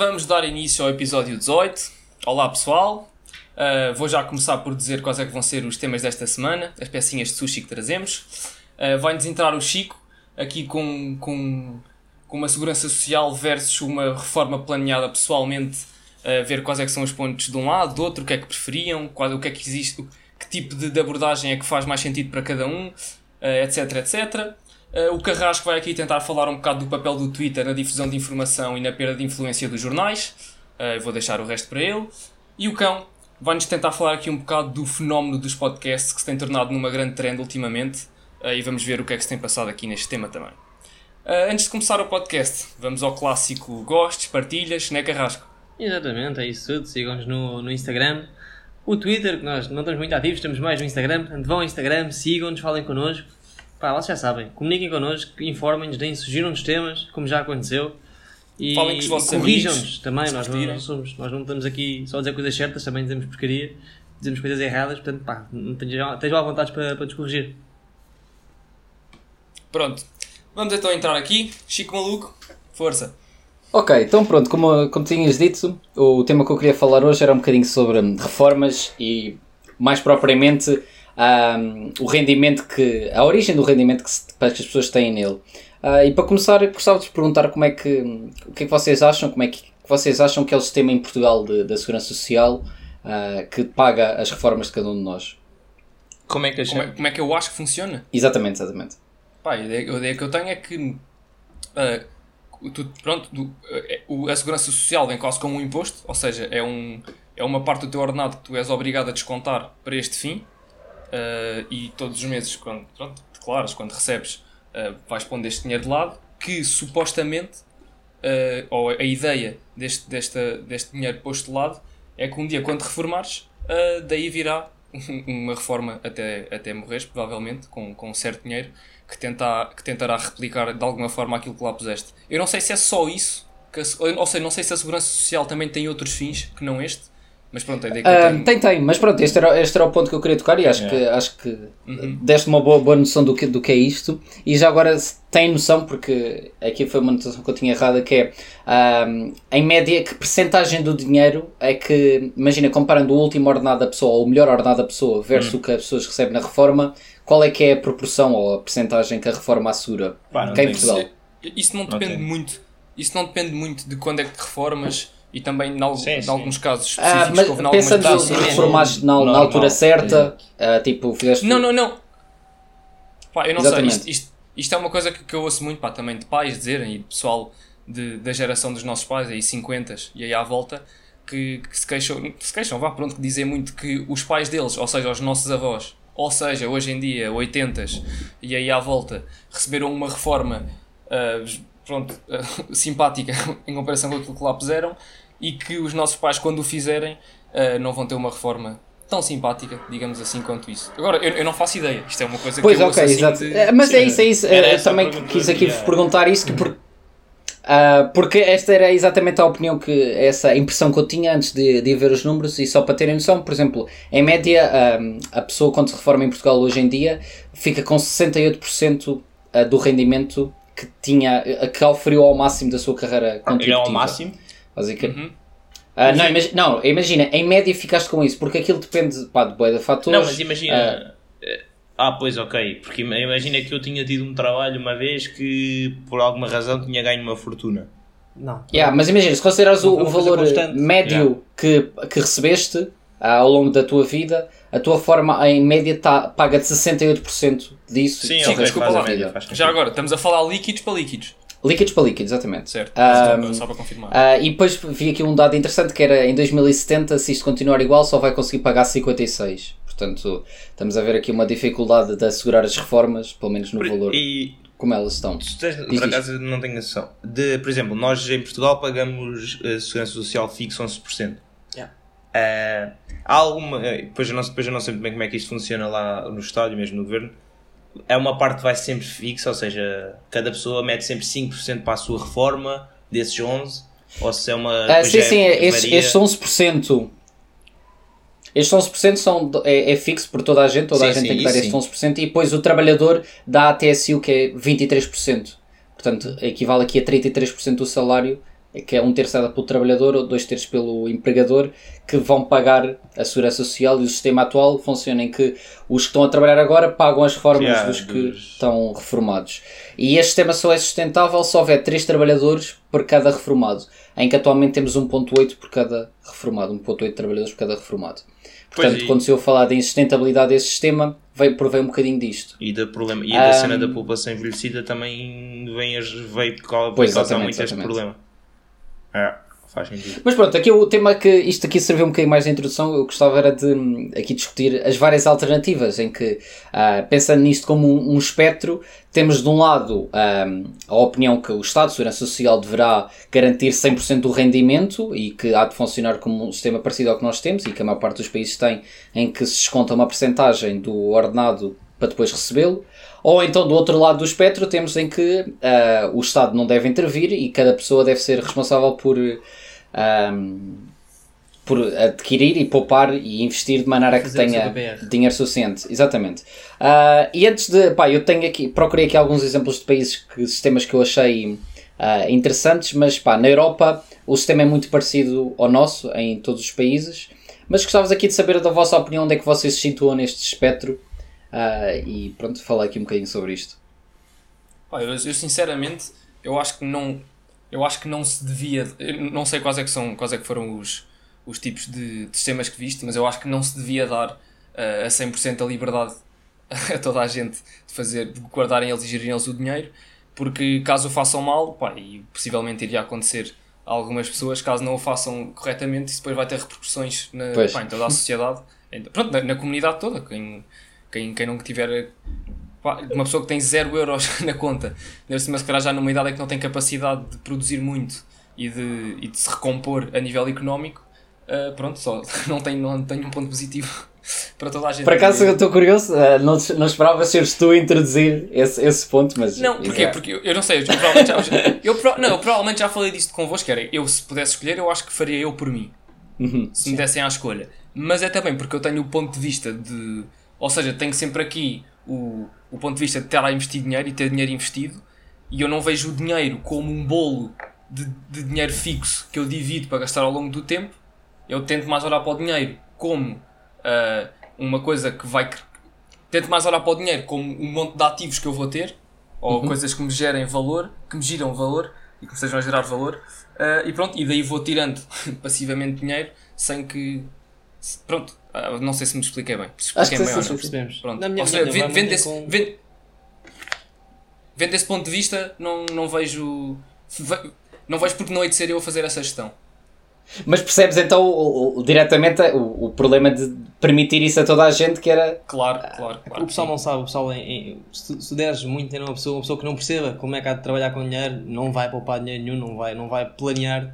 Vamos dar início ao episódio 18. Olá pessoal, Uh, vou já começar por dizer quais é que vão ser os temas desta semana, as pecinhas de sushi que trazemos. Uh, Vai-nos entrar o Chico, aqui com, com, com uma segurança social versus uma reforma planeada pessoalmente, uh, ver quais é que são os pontos de um lado, do outro, o que é que preferiam, qual, o que é que existe, que tipo de, de abordagem é que faz mais sentido para cada um, etc, etc. Uh, o Carrasco vai aqui tentar falar um bocado do papel do Twitter na difusão de informação e na perda de influência dos jornais. Uh, eu vou deixar o resto para ele. E o Cão vai-nos tentar falar aqui um bocado do fenómeno dos podcasts que se tem tornado numa grande trend ultimamente. Uh, e vamos ver o que é que se tem passado aqui neste tema também. antes de começar o podcast, vamos ao clássico gostes, partilhas, né Carrasco? Exatamente, é isso tudo. Sigam-nos no, no Instagram. O Twitter, que nós não estamos muito ativos, estamos mais no Instagram. Portanto, vão ao Instagram, sigam-nos, falem connosco Pá, vocês já sabem, comuniquem connosco, informem-nos, deem, sugiram-nos temas, como já aconteceu. E, corrijam-nos também, nós não, não, somos, nós não estamos aqui só a dizer coisas certas, também dizemos porcaria, dizemos coisas erradas, portanto, pá, estejam à vontade para, para nos corrigir. Pronto, vamos então entrar aqui. Chico Maluco, força. Ok, então pronto, como, como tinhas dito, o tema que eu queria falar hoje era um bocadinho sobre reformas e mais propriamente um, o rendimento que. a origem do rendimento que, se, que as pessoas têm nele. Uh, e para começar, gostava de perguntar como é que. o que é que vocês acham, como é que vocês acham que é o sistema em Portugal da Segurança Social uh, que paga as reformas de cada um de nós? Como é que, como é, como é que eu acho que funciona? Exatamente, exatamente. Pá, a, ideia, a ideia que eu tenho é que. Uh, tu, pronto, do, a Segurança Social vem quase como um imposto, ou seja, é, um, é uma parte do teu ordenado que tu és obrigado a descontar para este fim uh, e todos os meses, quando pronto, declaras, quando recebes, uh, vais pondo este dinheiro de lado, que supostamente, uh, ou a ideia deste, desta, deste dinheiro posto de lado, é que um dia, quando reformares, daí virá uma reforma até, até morreres, provavelmente, com, com um certo dinheiro, que, tenta, que tentará replicar de alguma forma aquilo que lá puseste. Eu não sei se é só isso, que, ou seja, não sei se a Segurança Social também tem outros fins que não este, mas pronto, a ideia que uh, tenho... Tem, tem, mas pronto, este era, este era o ponto que eu queria tocar e acho yeah. que, acho que uhum. deste uma boa, boa noção do que, do que é isto. E já agora tem noção, porque aqui foi uma notação que eu tinha errada, que é um, em média que percentagem do dinheiro é que, imagina, comparando o último ordenado da pessoa ou o melhor ordenado da pessoa versus uhum. o que as pessoas recebem na reforma, qual é que é a proporção ou a percentagem que a reforma assura? Pá, em Portugal? Isso não depende não muito. Isso não depende muito de quando é que te reformas e também em, alguns casos ah, específicos ah, mas houve pensando reformaste na, na, altura certa uh, tipo fizeste não não não. Pá, eu não Exatamente. sei isto, isto, isto, é uma coisa que, que eu ouço muito pá, também de pais dizerem e de pessoal de, da geração dos nossos pais aí 50 e aí à volta que, que se queixam se queixam vá pronto que dizem muito que os pais deles ou seja os nossos avós ou seja hoje em dia 80 e aí à volta receberam uma reforma uh, pronto, uh, simpática em comparação com aquilo que lá puseram e que os nossos pais, quando o fizerem, uh, não vão ter uma reforma tão simpática, digamos assim, quanto isso. Agora, eu, eu não faço ideia, isto é uma coisa pois, que eu ok, assim exato. De... É, mas é isso, é isso. Eu também quis aqui vos perguntar isso, que por, uh, porque esta era exatamente a opinião que, essa impressão que eu tinha antes de, de ver os números, e só para terem noção, por exemplo, em média, um, a pessoa quando se reforma em Portugal hoje em dia fica com 68% ah, do rendimento que tinha, que oferiu ao máximo da sua carreira contributiva. Ele é ao máximo? Basicamente. Uhum. Uh, não, imagina, não, imagina, em média ficaste com isso, porque aquilo depende pá, de boia fatores. Não, mas imagina. Uh, ah, pois ok, porque imagina que eu tinha tido um trabalho uma vez que por alguma razão tinha ganho uma fortuna. Não. Yeah, mas imagina, se considerares o, o valor médio yeah. que, que recebeste ao longo da tua vida, a tua forma em média tá, paga de 68% disso. Sim, okay, desculpa lá. Já agora, estamos a falar líquidos para líquidos. Líquidos para líquidos, exatamente. Certo, um, só para confirmar. Uh, e depois vi aqui um dado interessante que era em 2070, se isto continuar igual, só vai conseguir pagar 56. Portanto, estamos a ver aqui uma dificuldade de assegurar as reformas, pelo menos no Por, valor. E como elas estão. Tens, por acaso não tenho noção. De, por exemplo, nós em Portugal pagamos a segurança social fixa 11%. Eh, há alguma. eh, Depois eu, não, depois eu não sei muito bem como é que isto funciona lá no Estado e mesmo no Governo. É uma parte que vai sempre fixa, ou seja, cada pessoa mete sempre 5% para a sua reforma desses 11%, ou se é uma. Ah, sim, é- sim, é- estes, varia. estes 11%. Estes 11% são, é, é fixo por toda a gente, toda a Sim, gente sim, tem que dar estes 11% e depois o trabalhador dá a TSU que é 23%. Portanto, equivale aqui a 33% do salário, que é um terço dado pelo trabalhador ou dois terços pelo empregador, que vão pagar a segurança social e o sistema atual funciona em que os que estão a trabalhar agora pagam as reformas Yeah, dos que dos- estão reformados. E este sistema só é sustentável se houver 3 trabalhadores por cada reformado, em que atualmente temos 1.8 por cada reformado, 1.8 trabalhadores por cada reformado. Pois, Portanto, e- quando se eu falar da insustentabilidade desse sistema, veio, provém um bocadinho disto. E da, problema, e da cena Ahm. da população envelhecida também vem, veio por causa, causar exatamente, muito este problema. É, faz sentido. Mas pronto, aqui o tema que isto aqui serviu um bocadinho mais de introdução, eu gostava era de hum, aqui discutir as várias alternativas em que, ah, pensando nisto como um, um espectro, temos de um lado ahm, a opinião que o Estado de Segurança Social deverá garantir 100% do rendimento e que há de funcionar como um sistema parecido ao que nós temos e que a maior parte dos países tem, em que se desconta uma percentagem do ordenado para depois recebê-lo. Ou então, do outro lado do espectro, temos em que ah, o Estado não deve intervir e cada pessoa deve ser responsável por, ahm, por adquirir e poupar e investir de maneira a que tenha dinheiro suficiente. Exatamente. Ah, e antes de. Pá, eu tenho aqui, procurei aqui alguns exemplos de países, que, sistemas que eu achei ah, interessantes, mas pá, na Europa o sistema é muito parecido ao nosso em todos os países. Mas gostávamos aqui de saber da vossa opinião, onde é que vocês se situam neste espectro. Ah, e pronto, falar aqui um bocadinho sobre isto. Pá, eu, eu sinceramente, eu acho que não, eu acho que não se devia, eu não sei quais é que são, quais é que foram os, os tipos de, de sistemas que viste, mas eu acho que não se devia dar eh, a 100% a liberdade a toda a gente de fazer, de guardarem eles e gerirem eles o dinheiro, porque caso o façam mal, pá, e possivelmente iria acontecer a algumas pessoas, caso não o façam corretamente, isso depois vai ter repercussões na, pá, em toda a sociedade, pronto, na, na comunidade toda, quem, quem, quem não tiver uma pessoa que tem 0 euros na conta, deve ser, mas calhar já numa idade em que não tem capacidade de produzir muito e de, e de se recompor a nível económico, ah, pronto, só não tem, não tem um ponto positivo para toda a gente. Por acaso eu estou curioso, ah, não, não esperava seres tu a introduzir esse, esse ponto, mas. Não, porquê? Exato. Porque eu, eu não sei, eu, provavelmente já, eu, pro- não, eu provavelmente já falei disto convosco, que era, eu se pudesse escolher, eu acho que faria eu por mim. Uhum. se me dessem à escolha. Mas é também porque eu tenho o ponto de vista de. Ou seja, tenho sempre aqui o, o ponto de vista de estar a investir dinheiro e ter dinheiro investido e eu não vejo o dinheiro como um bolo de, de dinheiro fixo que eu divido para gastar ao longo do tempo. Eu tento mais olhar para o dinheiro como ah, uma coisa que vai. Tento mais olhar para o dinheiro como um monte de ativos que eu vou ter ou coisas que me gerem valor, que me giram valor e que me estejam a gerar valor. Ah, e pronto, e daí vou tirando passivamente dinheiro sem que. Pronto, ah, não sei se me expliquei bem. Se Acho que expliquei bem sim, ou sim, não. Percebemos. Pronto. Na minha Ou seja, opinião, vendo, vendo esse, com- vendo, vendo esse ponto de vista, não, não vejo. ve- Não vejo porque não hei de ser eu a fazer essa gestão. Mas percebes então o, o- diretamente o, o problema de permitir isso a toda a gente que era. Claro, claro, claro. O pessoal sim. não sabe, o pessoal em- em- se, tu- se deres muito em uma pessoa, uma pessoa que não perceba como é que há de trabalhar com dinheiro, não vai poupar dinheiro nenhum, não vai, não vai planear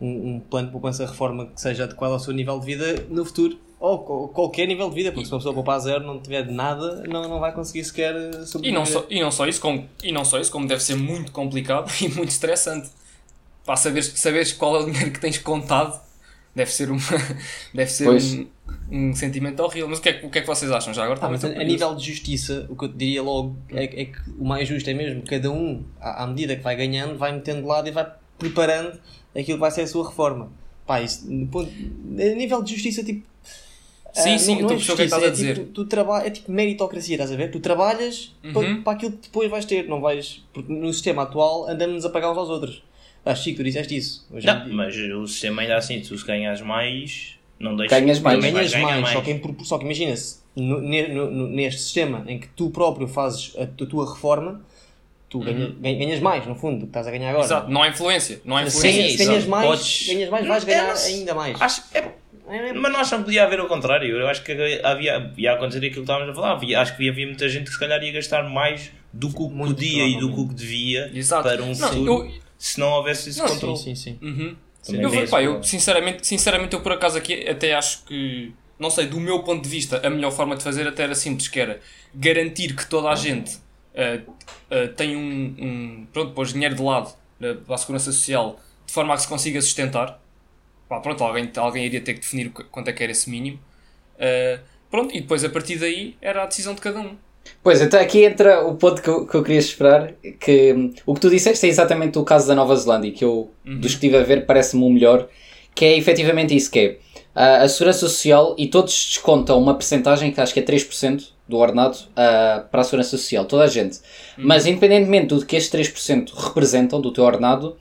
um, um plano de poupança reforma que seja adequado ao seu nível de vida no futuro. Ou qualquer nível de vida, porque se uma pessoa poupar zero não tiver de nada, não, não vai conseguir sequer eh, E sobreviver. não, só, e, não só isso, como, e não só isso, como deve ser muito complicado e muito estressante. Para saberes, saberes qual é o dinheiro que tens contado, deve ser, uma, deve ser Pois. um, um sentimento horrível. Mas o que, é, que- o que é que vocês acham já agora? Ah, mas a, a nível de justiça, o que eu te diria logo é, é que o mais justo é mesmo cada um, à, à medida que vai ganhando, vai metendo de lado e vai preparando aquilo que vai ser a sua reforma. Pá, isso, ponto- a nível de justiça, tipo. Sim, ah, sim, não, não que é que justiça, estás a é dizer. Tipo, tu traba- é tipo meritocracia, estás a ver? Tu trabalhas para, Uhum. para aquilo que depois vais ter, não vais. Porque no sistema atual andamos a pagar uns aos outros. Ah, Chico, tu disseste isso. Hoje Não, dia- mas o sistema ainda assim, tu se ganhas mais, não deixas Ganhas mais. ganhas mais, ganhar Só, que em só que imagina-se no- ne- no- no- neste sistema em que tu próprio fazes a, tu- a tua reforma, tu ganha- ganha- ganhas mais no fundo do que estás a ganhar agora. Exato, não há influência. Não há Se influência. exato. ganhas mais, Podes- ganhas mais, vais ganhar ainda mais. Acho, é, É, mas não acham que podia haver o contrário? Eu acho que havia, ia acontecer aquilo que estávamos a falar. Havia- acho que havia muita gente que se calhar ia gastar mais do que o que Muito podia e do que o que provavelmente. devia Exato. para um Não, futuro eu- se não houvesse esse Não, controle. Sim, sim, sim. Uhum. Também Eu, pá, eu sinceramente, sinceramente, eu por acaso aqui até acho que, não sei, do meu ponto de vista, a melhor forma de fazer até era simples, que era garantir que toda a gente eh, eh, tem um, um, pronto, pôs dinheiro de lado eh, para a segurança social de forma a que se consiga sustentar. Pá, pronto, alguém, alguém iria ter que definir quanto é que era esse mínimo. Eh, pronto, e depois a partir daí era a decisão de cada um. Pois, então aqui entra o ponto que eu, que eu queria esperar, que o que tu disseste é exatamente o caso da Nova Zelândia, que eu, Uhum. dos que estive a ver, parece-me o melhor, que é efetivamente isso que é, a Segurança Social, e todos descontam uma percentagem, que acho que é 3% do ordenado, ah, para a Segurança Social, toda a gente. Mas independentemente do que estes 3% representam do teu ordenado,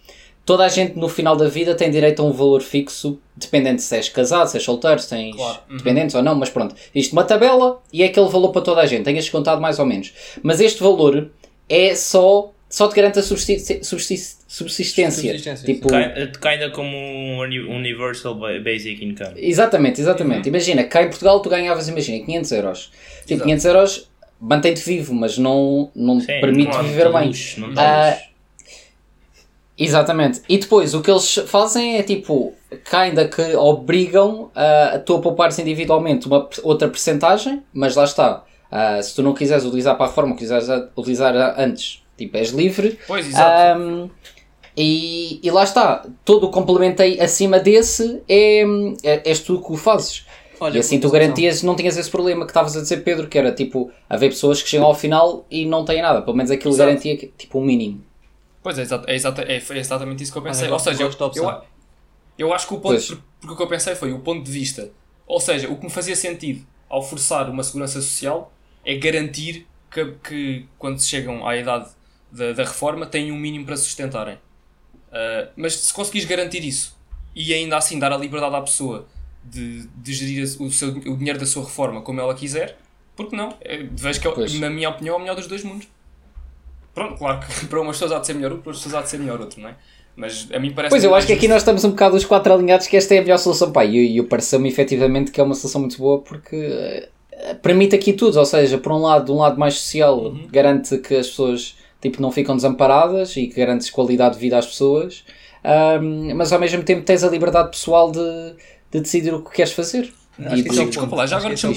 toda a gente no final da vida tem direito a um valor fixo, dependendo se és casado, se és solteiro, se tens Claro. Uhum. dependentes ou não, mas pronto. Isto uma tabela e é aquele valor para toda a gente, tenhas descontado mais ou menos. Mas este valor é só, só te garante a subsist- subsist- subsistência. Subsistência, tipo, Kinda como um uni- universal ba- basic income. Exatamente, exatamente. Imagina, cá em Portugal tu ganhavas, imagina, 500 euros. Tipo, Exato. 500 euros mantém-te vivo, mas não, não te Sim, permite claro, viver bem. luxo, não Ah. Exatamente. E depois o que eles fazem é tipo, ainda que obrigam ah, a tu a poupares individualmente uma outra percentagem, mas lá está. Ah, se tu não quiseres utilizar para a forma, quiseres utilizar antes, tipo, és livre. Pois, exato. Ahm, e, e lá está. Todo o complemento aí acima desse é, é, és tu que o fazes. Olha, e assim tu garantias, não tinhas esse problema que estavas a dizer, Pedro, que era tipo, haver pessoas que chegam ao final e não têm nada. Pelo menos aquilo Exato. garantia tipo um mínimo. Pois é, exato, é, exata- é, foi exatamente isso que eu pensei. Olha, Ou seja, eu, eu, eu acho que o ponto. Pois. Porque o que eu pensei foi o ponto de vista. Ou seja, o que me fazia sentido ao forçar uma segurança social é garantir que, que quando se chegam à idade da, da reforma têm um mínimo para se sustentarem. Ah, mas se conseguires garantir isso e ainda assim dar a liberdade à pessoa de, de gerir o, seu, o dinheiro da sua reforma como ela quiser, porque não? É, vejo que, é, na minha opinião, é o melhor dos dois mundos. Pronto, claro que para umas pessoas há de ser melhor um, para outras pessoas há de ser melhor outro, não é? Mas a mim parece Pois eu acho que aqui nós estamos um bocado os quatro alinhados que esta é a melhor solução. Pá, e e eu pareceu-me efetivamente que é uma solução muito boa porque eh, permite aqui tudo. Ou seja, por um lado, de um lado mais social, Uhum. garante que as pessoas tipo, não ficam desamparadas e que garantes qualidade de vida às pessoas, Ahm, mas ao mesmo tempo tens a liberdade pessoal de, de decidir o que queres fazer. E que de- esse é Desculpa lá, já agora é o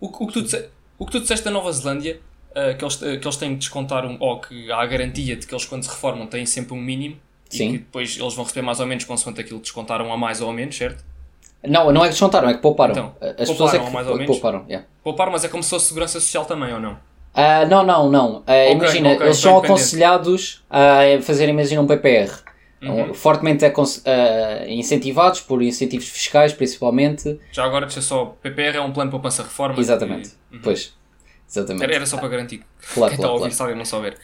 o, que- o que tu disse- o que tu disseste da Nova Zelândia, ah, que, eles, ah, que eles têm de descontar, um, ou que há a garantia de que eles, quando se reformam, têm sempre um mínimo Sim. e que depois eles vão receber mais ou menos consoante aquilo que descontaram a mais ou a menos, certo? Não, não é que descontaram, é que pouparam. Então, As pessoas é pouparam, que mais ou menos? pouparam. yeah. Poupar, mas é como se fosse segurança social também, ou não? Ah, não, não, não. Ah, Ok, imagina, ok, eles são aconselhados a fazer, imagina, um PPR. Uhum. Fortemente ah, incentivados por incentivos fiscais, principalmente. Já agora, deixa só, PPR é um plano de poupança-reforma. Exatamente. que- Uhum. Pois. Exatamente. Era, só para garantir que Claro, quem está a claro, ouvir, claro. se alguém não souber.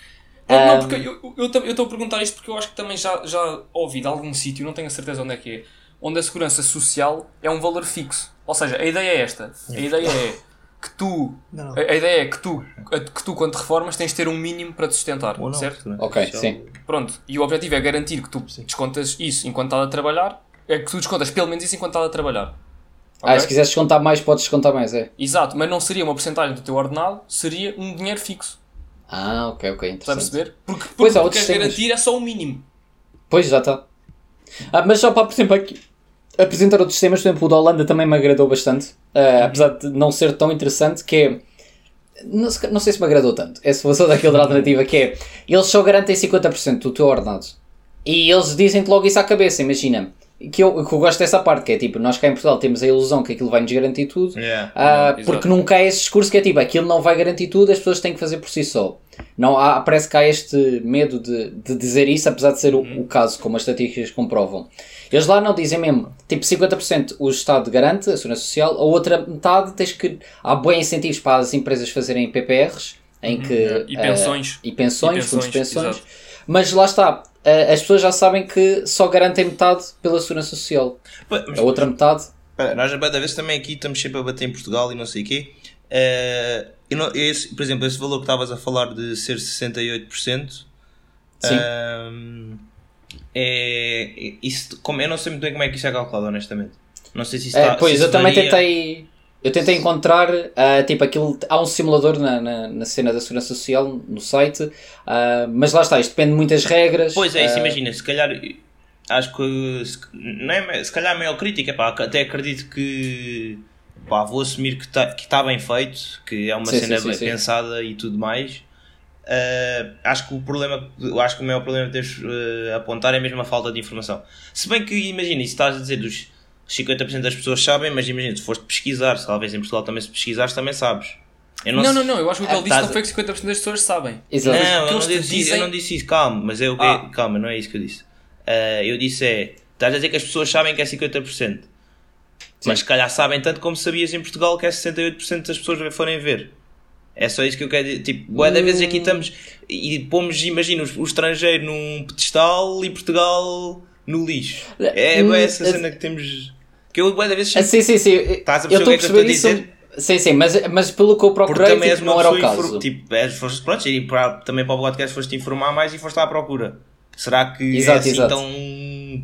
Ah, Não, porque eu- eu eu estou a perguntar isto porque eu acho que também já, já ouvi de algum sítio, não tenho a certeza onde é que é, onde a segurança social é um valor fixo. Ou seja, a ideia é esta. A ideia é que tu. Não, não. A, a ideia é que tu, que tu, quando te reformas, tens de ter um mínimo para te sustentar. Não, certo? Ok, social. sim. Pronto. E o objetivo é garantir que tu descontas isso enquanto estás a trabalhar. É que tu descontas pelo menos isso enquanto estás a trabalhar. Ah, Ok? se quiseres descontar mais, podes descontar mais, é. Exato, mas não seria uma porcentagem do teu ordenado, seria um dinheiro fixo. Ah, ok, ok, Estás a interessante. perceber? Porque, porque Pois, há o que outros queres sistemas. garantir é só o mínimo. Pois, já está. Ah, mas só para, por exemplo, aqui, apresentar outros sistemas, por exemplo, o da Holanda também me agradou bastante, ah, apesar de não ser tão interessante, que é... Não, não sei se me agradou tanto, é se fosse daquele da alternativa, que é... Eles só garantem 50% do teu ordenado. E eles dizem-te logo isso à cabeça, imagina. Que eu, que eu gosto dessa parte, que é tipo, nós cá em Portugal temos a ilusão que aquilo vai-nos garantir tudo, Yeah. ah, Exato. porque nunca há esse discurso que é tipo, aquilo não vai garantir tudo, as pessoas têm que fazer por si só. Não há, parece que há este medo de, de dizer isso, apesar de ser o, o caso, como as estatísticas comprovam. Eles lá não dizem mesmo, tipo 50% o Estado garante, a Segurança Social, a outra metade tens que. Há bons incentivos para as empresas fazerem PPRs, em que. E pensões. e pensões, E fundos de pensões, pensões. exato. Mas lá está, as pessoas já sabem que só garantem metade pela Segurança Social. Mas- A outra metade. Pá, nós, cada vez também aqui estamos sempre a bater em Portugal e não sei o quê. Eh, eu não- esse, por exemplo, esse valor que estavas a falar de ser 68%, Sim. ehm, é, isso, como, eu não sei muito bem como é que isso é calculado, honestamente. Não sei se isso É, está- se pois, isso eu também tentei. Eu tentei encontrar, ah, tipo, aquilo. Há um simulador na, na, na cena da Segurança Social, no site, ah, mas lá está, isto depende de muitas regras. Pois é, isso ah, imagina, se calhar acho que se, não é, se calhar a maior crítica, pá, até acredito que pá, vou assumir que está que tá bem feito, que é uma Sim, cena sim, bem sim. pensada e tudo mais. Ah, acho que o problema, acho que o maior problema que deves ah, apontar é mesmo a falta de informação. Se bem que imagina, isso estás a dizer dos 50% das pessoas sabem, mas imagina, se foste pesquisar, se talvez em Portugal também se pesquisares, também sabes. Eu Não, sei- não, não, eu acho que o que ele disse Estás não foi que 50% das pessoas sabem. Exato. Não, eu não, disse, dizem- eu não disse isso, calma, mas eu, Ah. calma, não é isso que eu disse. Ah, eu disse é, estás a dizer que as pessoas sabem que é 50%, mas se calhar sabem tanto como sabias em Portugal que é 68% das pessoas forem ver. É só isso que eu quero dizer. Tipo, boa da vez aqui estamos e pomos, imagina, o estrangeiro num pedestal e Portugal no lixo. É Hum, bué essa é- cena que temos. Eu, boa da vez, Ah, sim, sim, sim. Estás a eu perceber estou o a que é perceber estou a isso. Sim, sim, mas, mas pelo que eu Porque procurei, também tipo, não era o caso. tipo, és, foste, pronto, e para, também para o podcast foste informar mais e foste à procura. Será que Exato, é assim exato. tão.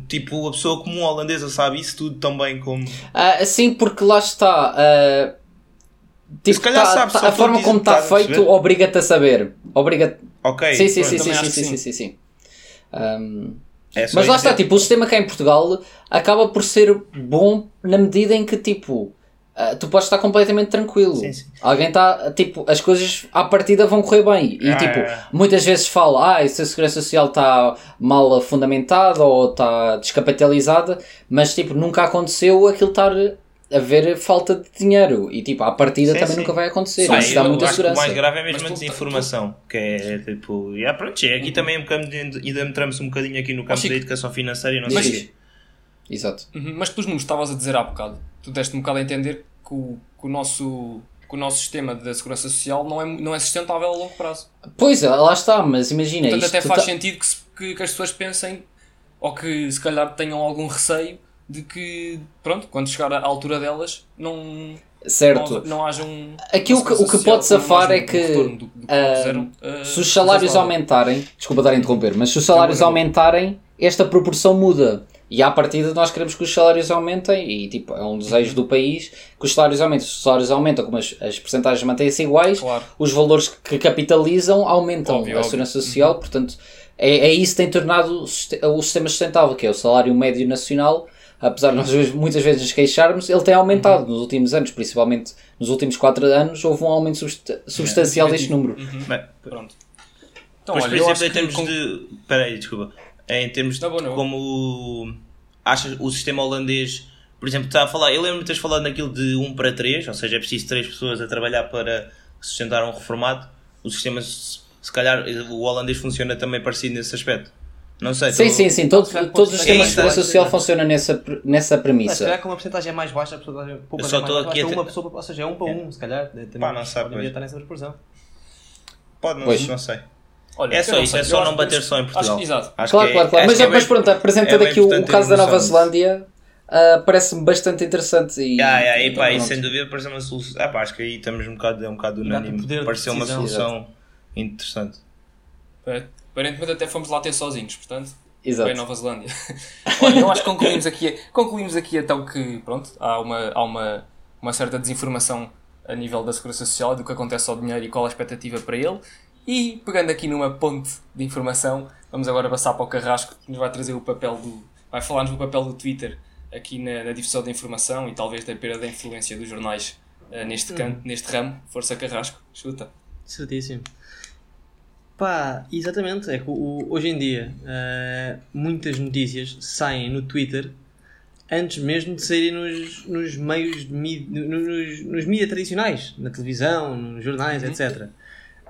Tipo, a pessoa comum holandesa sabe isso tudo tão bem como. Ah, sim, porque lá está. ah, tipo, Se calhar tá- sabes, tá- a forma como está estás a feito perceber? obriga-te a saber. Obriga Ok. sim, sim, pronto. sim, sim, também sim, sim, sim, sim. sim, sim. Ahm, É mas lá está, tipo, o sistema cá em Portugal acaba por ser bom na medida em que, tipo, ah, tu podes estar completamente tranquilo. Sim, sim. Alguém está, tipo, as coisas à partida vão correr bem. E, Ah, tipo, é. muitas vezes fala, ah, se a segurança social está mal fundamentada ou está descapitalizada, mas, tipo, nunca aconteceu aquilo estar haver falta de dinheiro. E, tipo, à partida Sim, também sim. nunca vai acontecer. Pá, Isso dá muita que o segurança. mais grave é mesmo Mas a desinformação. Que é tipo. E, ah, pronto, é, aqui também um bocadinho de- ainda entramos um bocadinho aqui no campo Chico. da educação financeira e não Mas- sei o quê. Exato. Uhum, Mas pelos números que estavas a dizer há bocado, tu deste um bocado a entender que o, que o nosso, que o nosso sistema da segurança social não é, não é sustentável a longo prazo. Pois, lá está, mas imagina Portanto, isto. até faz tá- sentido que, se- que, que as pessoas pensem, ou que se calhar tenham algum receio de que, pronto, quando chegar à altura delas, não, Certo. não, não haja um. Aqui o que- o que pode safar é que, do- do que ah, fizeram, ah, Se os salários aumentarem, desculpa estar a interromper, mas se os salários Não, não. aumentarem, esta proporção muda. E à partida nós queremos que os salários aumentem e tipo, é um desejo do país que os salários aumentem. Se os salários aumentam, como as, as percentagens mantêm-se iguais, Claro. os valores que capitalizam aumentam Óbvio, a segurança social, portanto é, é isso que tem tornado o sistema sustentável, que é o salário médio nacional, apesar de nós muitas vezes nos queixarmos, ele tem aumentado Uhum. nos últimos anos, principalmente nos últimos 4 anos, houve um aumento subst- substancial deste número. Mas, Pronto. Então, Mas, olha, por exemplo, em termos com- de. Peraí, desculpa. Em termos Não, de não. como achas o sistema holandês, por exemplo, está a falar. Eu lembro-me de teres falado naquilo de 1 para 3, ou seja, é preciso 3 pessoas a trabalhar para sustentar um reformado. O sistema, se se calhar, o holandês funciona também parecido nesse aspecto. Não sei. Sim, tô- sim, sim. Todo, calhar todos os pode- sistemas É de segurança social é. funcionam nessa, nessa Mas se premissa. calhar com uma porcentagem mais baixa, a porcentagem pouco Eu só mais estou baixa, aqui a uma pessoa, ou seja, é um para um, se calhar. Pá, não podem pois. estar nessa proporção. Pode, não, não sei. Olha, É só isso, sei, é só não que bater só em Portugal. Acho, exato. Acho Claro, que é- claro, claro. Mas, que é mas bem- pronto, apresentando é aqui o, caso da Nova noção Zelândia, ah, parece-me bastante interessante. E, Ah, yeah, e pá, e sem dúvida parece uma solução. Ah, pá, acho que aí estamos um bocado, é um bocado unânime. Pareceu uma solução interessante. É, Aparentemente até fomos lá ter sozinhos, portanto. Exato. Bem Nova Zelândia. Olha, eu acho que concluímos aqui, concluímos aqui então que pronto, há, uma, há uma, uma certa desinformação a nível da segurança social e do que acontece ao dinheiro e qual a expectativa para ele. E pegando aqui numa ponte de informação, vamos agora passar para o Carrasco, que nos vai trazer o papel do. vai falar-nos do papel do Twitter aqui na, na difusão da informação e talvez da perda da influência dos jornais eh, neste, canto, neste ramo. Força Carrasco, chuta. Certíssimo. Pá, exatamente. É que o- hoje em dia eh, muitas notícias saem no Twitter antes mesmo de saírem nos, nos meios de mídia, nos, nos tradicionais, na televisão, nos jornais, etc.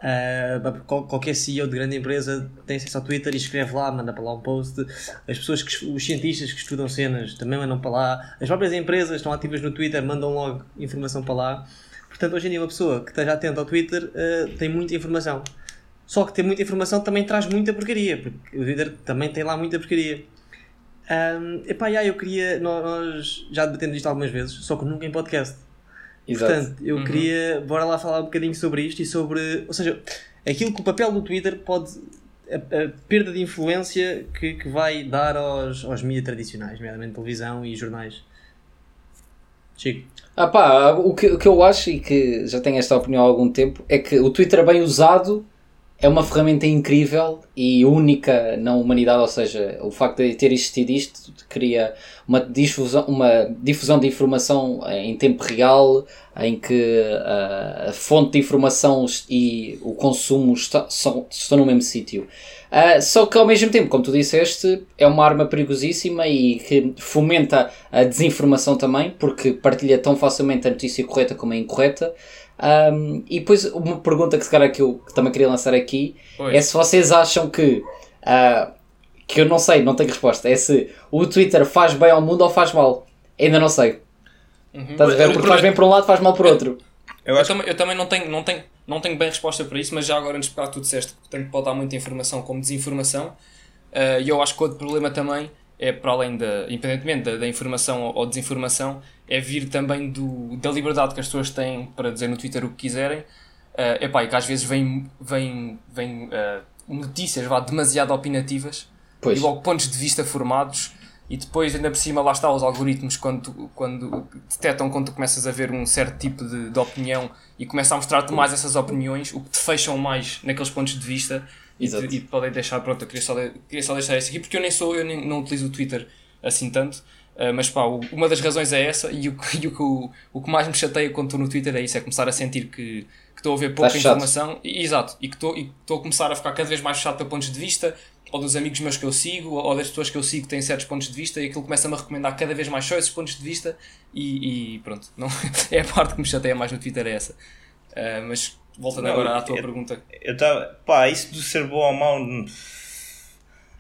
Eh, pá, qual- qualquer CEO de grande empresa tem acesso ao Twitter e escreve lá, manda para lá um post. As pessoas, que, os cientistas que estudam cenas também mandam para lá. As próprias empresas estão ativas no Twitter, mandam logo informação para lá. Portanto, hoje em dia, uma pessoa que esteja atenta ao Twitter eh, tem muita informação. Só que ter muita informação também traz muita porcaria, porque o Twitter também tem lá muita porcaria. Um, epá, já, eu queria. nó- Nós já debatemos isto algumas vezes, só que nunca em podcast. Exato. Portanto, eu queria. Bora lá falar um bocadinho sobre isto e sobre. Ou seja, aquilo que o papel do Twitter pode. A, a perda de influência que, que vai dar aos, aos mídias tradicionais, nomeadamente televisão e jornais. Chico. Ah pá, o que, o que eu acho e que já tenho esta opinião há algum tempo é que o Twitter bem usado é uma ferramenta incrível e única na humanidade, ou seja, o facto de ter existido isto cria uma difusão, uma difusão de informação em tempo real, em que uh, a fonte de informação e o consumo estão no mesmo sítio. Uh, só que ao mesmo tempo, como tu disseste, é uma arma perigosíssima e que fomenta a desinformação também, porque partilha tão facilmente a notícia correta como a incorreta. Um, e depois uma pergunta que se calhar que eu também queria lançar aqui Pois. é se vocês acham que ah, que eu não sei, não tenho resposta, é se o Twitter faz bem ao mundo ou faz mal. Ainda não sei. Estás a ver? Porque faz bem por um lado, faz mal por outro. Eu Eu, acho também, eu também não tenho, não, tenho, não tenho bem resposta para isso, mas já agora antes de tu disseste que tanto pode dar muita informação como desinformação. eh, E eu acho que outro problema também é, para além da, independentemente da, da informação ou, ou desinformação, é vir também do, da liberdade que as pessoas têm para dizer no Twitter o que quiserem. Uh, epá, e que às vezes vêm vem, vem, eh, notícias vá, demasiado opinativas Pois. e logo pontos de vista formados e depois ainda por cima lá está os algoritmos quando, quando detectam quando tu começas a ver um certo tipo de, de opinião e começa a mostrar-te mais essas opiniões, o que te fecham mais naqueles pontos de vista Exato. e te podem deixar, pronto, eu queria só, de- queria só deixar isso aqui porque eu nem sou, eu nem, não utilizo o Twitter assim tanto, ah, mas pá, o- uma das razões é essa e o, que- e o, o, que mais me chateia quando estou no Twitter é isso, é começar a sentir que estou a ver pouca Estás chato. informação e, exato, e que estou e a começar a ficar cada vez mais fechado para pontos de vista ou dos amigos meus que eu sigo ou das pessoas que eu sigo que têm certos pontos de vista e aquilo começa-me a recomendar cada vez mais só esses pontos de vista e, e pronto, não, é a parte que me chateia mais no Twitter é essa Ah, mas voltando Não, agora à tua eu- pergunta Eu estava. Pá, isso do ser bom ou mau. n-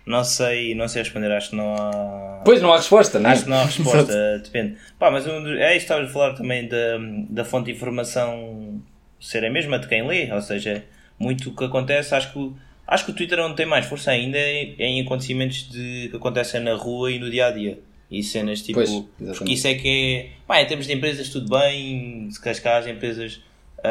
Não sei, não sei responder, acho que não há. Pois não há resposta, não é? Acho que não há resposta, depende. Pá, mas um é isso, estavas a falar também da, da fonte de informação ser a mesma de quem lê, ou seja, muito o que acontece, acho que, o- acho que o Twitter onde tem mais força ainda é em acontecimentos de, que acontecem na rua e no dia a dia. E cenas tipo. Pois, porque isso é que é. Pá, em termos de empresas, tudo bem, se calhar as empresas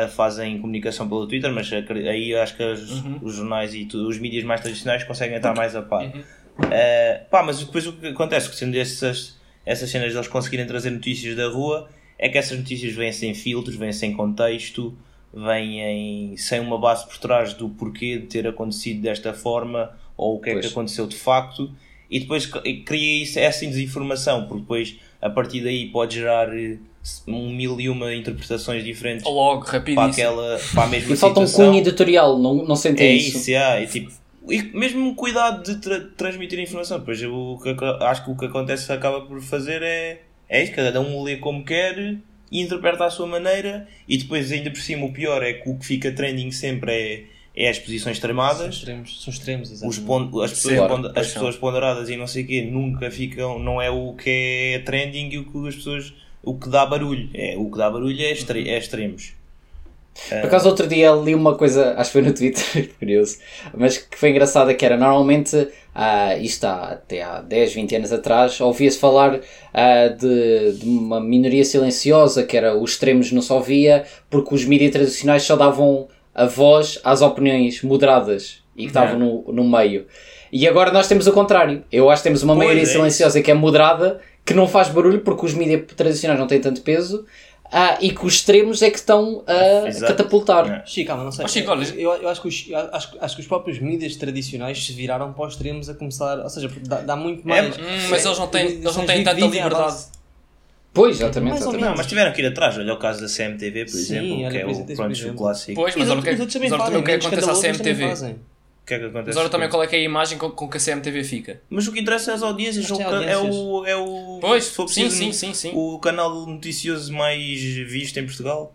fazem comunicação pelo Twitter, mas aí acho que os, os jornais e tudo, os mídias mais tradicionais conseguem estar mais a par. Uh, pá, mas depois o que acontece, que sendo essas, essas cenas de eles conseguirem trazer notícias da rua, é que essas notícias vêm sem filtros, vêm sem contexto, vêm sem uma base por trás do porquê de ter acontecido desta forma ou o que é Pois. que aconteceu de facto, e depois cria isso, essa desinformação, porque depois a partir daí pode gerar eh, um mil e uma interpretações diferentes logo, para, rapidíssimo aquela, para a mesma E falta um cunho editorial, não, não sentem É isso. isso, yeah, e, tipo, e mesmo cuidado de tra- transmitir a informação. Depois eu, o que, ac- acho que o que acontece acaba por fazer é, é isso, cada um lê como quer e interpreta à sua maneira. E depois, ainda por cima, o pior é que o que fica trending sempre é, é as posições São extremadas. extremos, são extremos Os exatamente. pon- as, pessoas Claro, pois as são. pessoas ponderadas e não sei o quê nunca ficam, não é o que é trending e o que as pessoas, o que dá barulho. É, o que dá barulho é, extre- é extremos. Por acaso outro dia li uma coisa, acho que foi no Twitter, curioso, mas que foi engraçada que era normalmente, ah, isto há, até há 10, 20 anos atrás, ouvia-se falar ah, de, de uma minoria silenciosa, que era os extremos não se ouvia, porque os mídias tradicionais só davam a voz às opiniões moderadas e que estavam no, no meio. E agora nós temos o contrário. Eu acho que temos uma Pois, maioria é silenciosa que é moderada, que não faz barulho porque os mídias tradicionais não têm tanto peso, ah, e que os extremos é que estão a Exato. catapultar. É. Chico, calma, não sei. Ó, Chico, olha- eu, eu acho, que os, eu acho, acho que os próprios mídias tradicionais se viraram para os extremos a começar. Ou seja, dá, dá muito mais. Hum, mas eles não têm, eles não têm tanta liberdade Pois, exatamente. Exatamente. Não, mas tiveram que ir atrás. Olha o caso da CMTV, por Sim, exemplo, que é o, pronto, clássico. pois, E mas olha o que, é que acontece à CMTV que é que acontece? mas olha também qual é que é a imagem com, com que a CMTV fica Mas o que interessa é as audiências, Mas o é o, é o Pois, se for sim, preciso, sim, sim, sim. o canal noticioso mais visto em Portugal.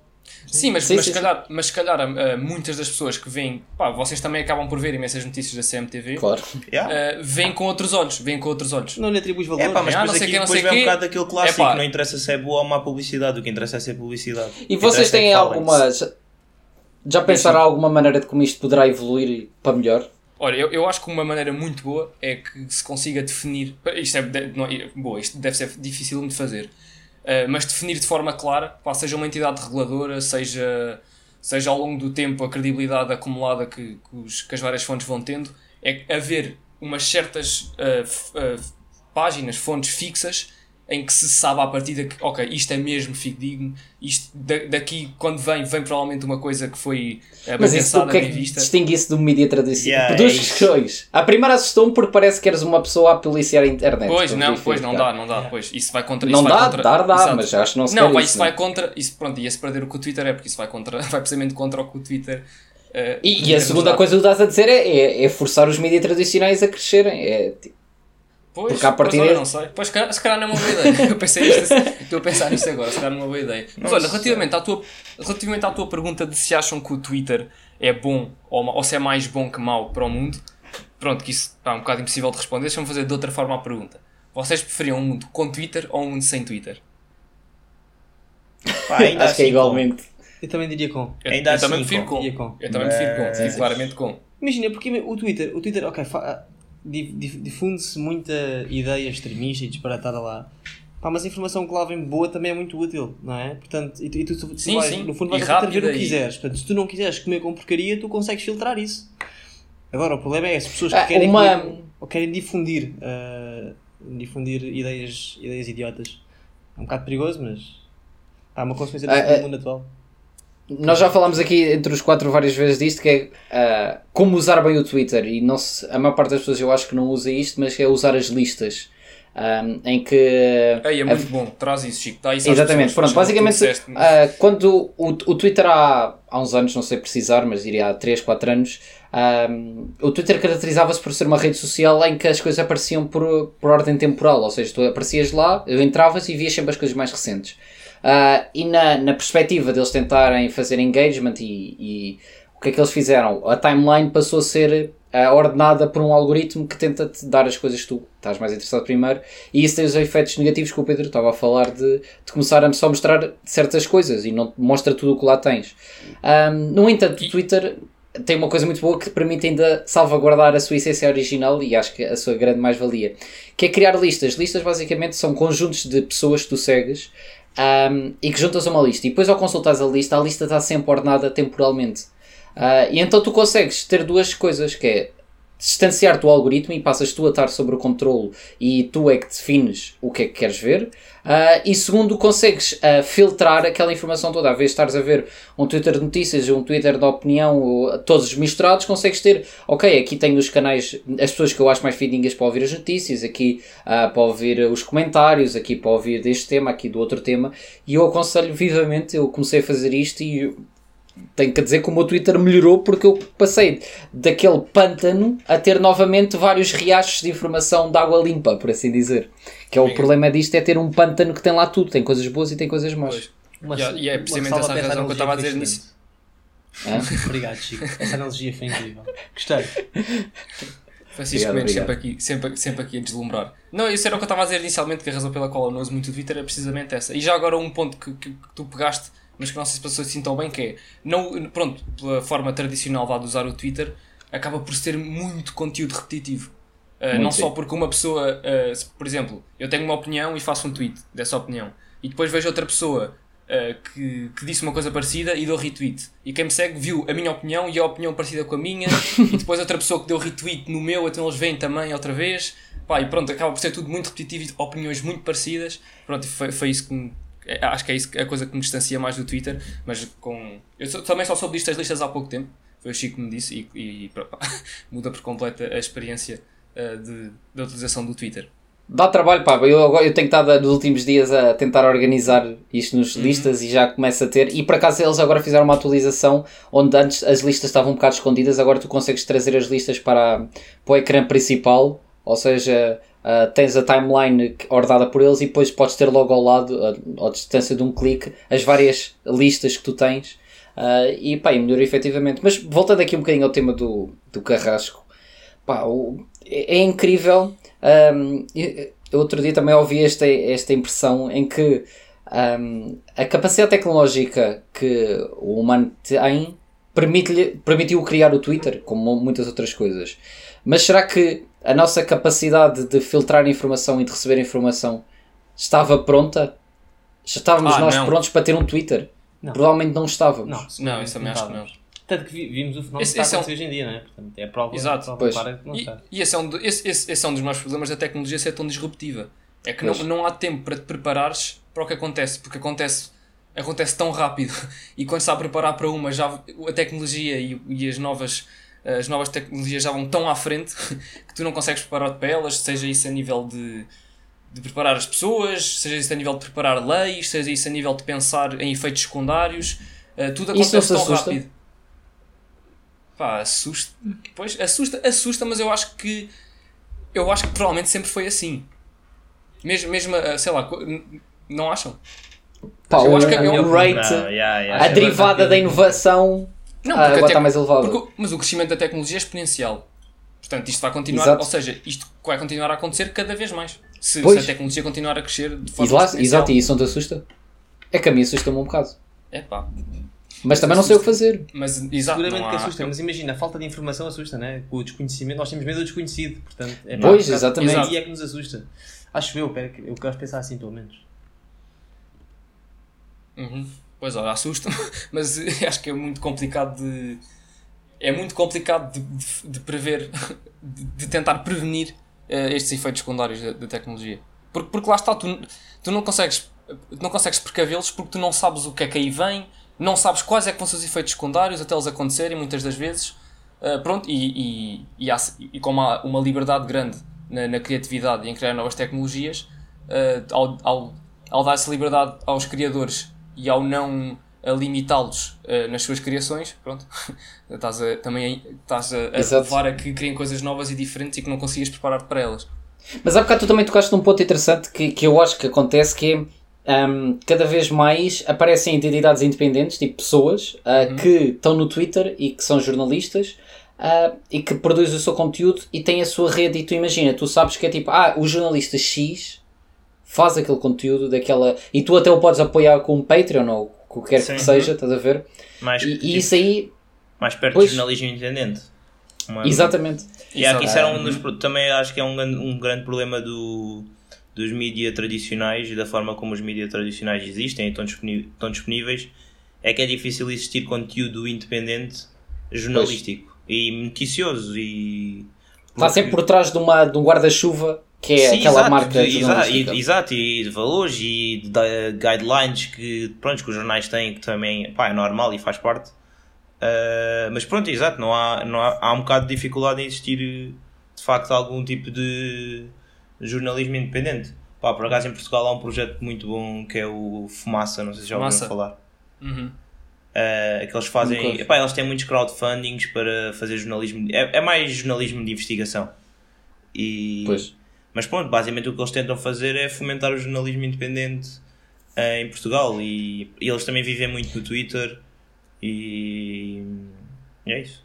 Sim, mas, Sim, mas, sim, se calhar, mas se calhar ah, muitas das pessoas que veem, pá, vocês também acabam por ver imensas notícias da CMTV, Claro. Yeah. ah, veem com outros olhos, veem com outros olhos. Não lhe atribuis valor. É pá, mas não depois aqui não depois vem um quê. bocado daquele clássico, Epá. não interessa se é boa ou má publicidade, o que interessa é ser publicidade. E que vocês é têm que falem-se. alguma. Já- pensaram alguma maneira de como isto poderá evoluir para melhor? Olha, eu, eu acho que uma maneira muito boa é que se consiga definir. Isto é, não, é- boa, isto deve ser difícil de fazer, ah, mas definir de forma clara, pá, seja uma entidade reguladora, seja, seja ao longo do tempo a credibilidade acumulada que, que, os- que as várias fontes vão tendo, é haver umas certas f- ah, páginas, fontes fixas em que se sabe à partida que, ok, isto é mesmo fidedigno, isto da- daqui, quando vem, vem provavelmente uma coisa que foi bem Mas isso pensada, é que vista. distingue isso do mídia tradicional? Yeah, Por duas é isso. questões. A primeira assustou-me porque parece que eres uma pessoa a policiar a internet. Pois, para não, pois, não dá, não dá, pois, isso vai contra... Não isso vai dá, contra, dar dá, Exato. mas acho que não se Não, vai, isso, isso não. vai contra, isso, pronto, ia-se perder o que o Twitter é, porque isso vai, contra, vai precisamente contra o que o Twitter... o E, e a segunda dá. coisa que tu estás a dizer é, é, é forçar os mídias tradicionais a crescerem. É, tipo, Pois, Porque pois, partida- olha, não sei. Pois, se calhar, se calhar não é uma boa ideia. Eu pensei nisto, assim, estou a pensar nisto agora, se calhar não é uma boa ideia. Mas olha, relativamente à, tua, relativamente à tua pergunta de se acham que o Twitter é bom ou, ou se é mais bom que mau para o mundo, pronto, que isso é um bocado impossível de responder, deixa-me fazer de outra forma a pergunta. Vocês preferiam um mundo com Twitter ou um mundo sem Twitter? Pá, ainda acho que é assim, igualmente. Eu também diria com. Eu, Ainda eu assim, também prefiro com. com. Com. Eu também prefiro com, sim, Mas- claramente com. Imagina, porque o Twitter, o Twitter, ok, fa- difunde-se muita ideia extremista e disparatada lá. Pá, mas a informação que lá vem boa também é muito útil, não é? Portanto, e tu, e tu, tu Sim, vais, sim. no fundo vais ver o que quiseres. Portanto, se tu não quiseres comer com porcaria, tu consegues filtrar isso. Agora, o problema é as pessoas que Ah, querem, uma- comer- ou querem difundir, ah, difundir ideias, ideias idiotas. É um bocado perigoso, mas há uma consequência Ah, disso ah, no mundo atual. Nós já falámos aqui entre os quatro várias vezes disto, que é ah, como usar bem o Twitter. E não se- a maior parte das pessoas eu acho que não usa isto, mas é usar as listas. ah, em que Ei, é muito bom, traz isso, Chico. Dá isso Exatamente, pronto, basicamente disseste. ah, quando o, o Twitter há, há uns anos, não sei precisar, mas diria há 3, 4 anos, ah, o Twitter caracterizava-se por ser uma rede social em que as coisas apareciam por, por ordem temporal, ou seja, tu aparecias lá, entravas e vias sempre as coisas mais recentes. Ah, e na, na perspectiva deles tentarem fazer engagement e, e o que é que eles fizeram? A timeline passou a ser ah, ordenada por um algoritmo que tenta te dar as coisas que tu estás mais interessado primeiro e isso tem os efeitos negativos que o Pedro estava a falar de, de começar a só mostrar certas coisas e não mostra tudo o que lá tens. Ahm, no entanto, o Twitter tem uma coisa muito boa que te permite ainda salvaguardar a sua essência original e acho que a sua grande mais-valia, que é criar listas. Listas basicamente são conjuntos de pessoas que tu segues ahm, e que juntas uma lista. E depois ao consultares a lista, a lista está sempre ordenada temporalmente. Ah, e então tu consegues ter duas coisas, que é distanciar-te do algoritmo e passas tu a estar sobre o controle e tu é que defines o que é que queres ver. Ah, e segundo, consegues ah, filtrar aquela informação toda. Às vezes estares a ver um Twitter de notícias, um Twitter de opinião, ou, todos misturados, consegues ter, ok, aqui tenho os canais, as pessoas que eu acho mais fidedignas para ouvir as notícias, aqui ah, para ouvir os comentários, aqui para ouvir deste tema, aqui do outro tema. E eu aconselho vivamente, eu comecei a fazer isto e tenho que dizer que o meu Twitter melhorou porque eu passei daquele pântano a ter novamente vários riachos de informação de água limpa, por assim dizer. Que é o problema disto, é ter um pântano que tem lá tudo, tem coisas boas e tem coisas más. Uma- E é- e é precisamente essa a razão que eu estava a dizer nisso. Obrigado, Chico. Essa analogia foi incrível. Gostei. Francisco Obrigado, Mendes sempre aqui, sempre, sempre aqui a deslumbrar. Não, isso era o que eu estava a dizer inicialmente, que a razão pela qual eu não uso muito o Twitter é precisamente essa. E já agora um ponto que, que, que tu pegaste, mas que não sei se passou assim tão bem, que é, não, pronto, pela forma tradicional vá de usar o Twitter, acaba por ser muito conteúdo repetitivo. Uh, não sim. só porque uma pessoa, uh, se, por exemplo, eu tenho uma opinião e faço um tweet dessa opinião, e depois vejo outra pessoa uh, que, que disse uma coisa parecida e dou retweet. E quem me segue viu a minha opinião e a opinião parecida com a minha, e depois outra pessoa que deu retweet no meu, então eles veem também outra vez. Pá, e pronto, acaba por ser tudo muito repetitivo e opiniões muito parecidas. Pronto, foi, foi isso que me, Acho que é isso que- a coisa que me distancia mais do Twitter, mas com. Eu só- também só soube disto das listas há pouco tempo. Foi o Chico que me disse e, e pá, muda por completo a experiência uh, de, da utilização do Twitter. Dá trabalho, pá. Eu, agora- eu tenho estado nos últimos dias a tentar organizar isto nos listas e já começa a ter. E por acaso eles agora fizeram uma atualização onde antes as listas estavam um bocado escondidas, agora tu consegues trazer as listas para, para o ecrã principal, ou seja, ah, tens a timeline ordenada por eles e depois podes ter logo ao lado, a, à distância de um clique, as várias listas que tu tens. Ah, e pá, e melhorou efetivamente. Mas voltando aqui um bocadinho ao tema do, do carrasco, pá, o- é, é incrível. Um, outro dia também ouvi esta, esta impressão em que um, a capacidade tecnológica que o humano tem permitiu criar o Twitter, como muitas outras coisas. Mas será que a nossa capacidade de filtrar informação e de receber informação estava pronta? Já estávamos Ah, nós não. prontos para ter um Twitter? Não. Provavelmente não estávamos. Não, Não, isso também acho que não. Tanto que vi- vimos o fenómeno Esse- que está a é um- hoje em dia, não é? Portanto, é a prova, Exato. prova Pois. clara que não E, está. e esse, é um, do- esse, esse, esse é um dos maiores problemas da tecnologia ser tão disruptiva. É que não, não há tempo para te preparares para o que acontece, porque acontece, acontece tão rápido. E quando se está a preparar para uma, já a tecnologia e, e as novas as novas tecnologias já vão tão à frente que tu não consegues preparar-te para elas, seja isso a nível de, de preparar as pessoas, seja isso a nível de preparar leis, seja isso a nível de pensar em efeitos secundários, eh, tudo Isso não acontece se tão assusta? rápido. Pá, assusta. Pois, assusta, assusta, mas eu acho que eu acho que provavelmente sempre foi assim. Mesmo, mesmo eh, sei lá, não acham? Pá, Eu o, acho que é- o eu- rate, Não, yeah, yeah. a derivada da inovação Não, ah, porque até- está mais elevada. porque- mas o crescimento da tecnologia é exponencial. Portanto, isto vai continuar, Exato. ou seja, isto vai continuar a acontecer cada vez mais. Se, se a tecnologia continuar a crescer de E forma lá, exponencial. exato, e isso não te assusta? É que a mim assusta-me um bocado. É pá, Mas também não sei o que fazer. mas exato, Seguramente não que há- assusta, mas imagina, a falta de informação assusta, né? Com o desconhecimento, nós temos medo do desconhecido, portanto, é pá, Pois, bocado- exatamente. Aí é que nos assusta. Acho eu, pera, eu quero pensar assim, pelo menos. Uhum. Pois olha, assusta-me, mas acho que é muito complicado de. É muito complicado de, de- de prever, de, de tentar prevenir eh, estes efeitos secundários da, da tecnologia. Porque, porque lá está, tu, tu não consegues, não consegues precavê-los porque tu não sabes o que é que aí vem, não sabes quais é que vão ser os efeitos secundários até eles acontecerem, muitas das vezes. Uh, pronto, e, e, e, há- e como há uma liberdade grande na, na criatividade e em criar novas tecnologias, uh, ao, ao, ao dar essa liberdade aos criadores e ao não a limitá-los uh, nas suas criações, pronto, estás a, também estás a, a levar a que criem coisas novas e diferentes e que não consigas preparar para elas. Mas há bocado tu também tocaste num ponto interessante que, que eu acho que acontece que é hum, cada vez mais aparecem entidades independentes, tipo pessoas, ah, que estão no Twitter e que são jornalistas ah, e que produzem o seu conteúdo e têm a sua rede. E tu imagina, tu sabes que é tipo, ah, o jornalista X faz aquele conteúdo daquela e tu até o podes apoiar com um Patreon ou o que quer Sim. que seja, estás a ver? Mais, E, e tipo, isso aí, mais perto Pois. do jornalismo independente. Uma- exatamente. E aqui isso era um dos, também acho que é um, grande- um grande problema do, dos mídias tradicionais e da forma como os mídias tradicionais existem e estão, disponí- estão disponíveis, é que é difícil existir conteúdo independente jornalístico e noticioso e Está sempre por trás de, uma, de um guarda-chuva que é Sim, aquela exato, marca de- exa- jornalística. e- exato, e de valores e de, de guidelines que, pronto, que os jornais têm, que também pá, é normal e faz parte. Ah, mas pronto, exato, não há, não há, há um bocado de dificuldade em existir de facto algum tipo de jornalismo independente. Pá, por acaso em Portugal há um projeto muito bom que é o Fumaça, não sei se já ouviram falar. Uhum. Uh, que eles fazem. Epá, eles têm muitos crowdfundings para fazer jornalismo. É, é mais jornalismo de investigação. E, Pois. Mas pronto, basicamente o que eles tentam fazer é fomentar o jornalismo independente eh, em Portugal. E, e eles também vivem muito no Twitter. E, e é isso.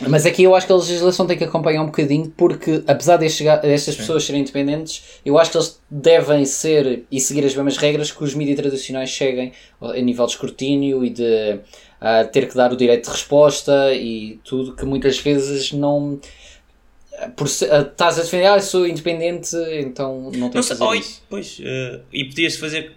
Mas aqui eu acho que a legislação tem que acompanhar um bocadinho porque, apesar destes, destas pessoas serem independentes, eu acho que eles devem ser e seguir as mesmas regras que os mídias tradicionais seguem a nível de escrutínio e de ah, ter que dar o direito de resposta e tudo que muitas vezes não. Por ah, estás a defender, ah, sou independente, então não Não tens que fazer isso. pois, eh, e podias fazer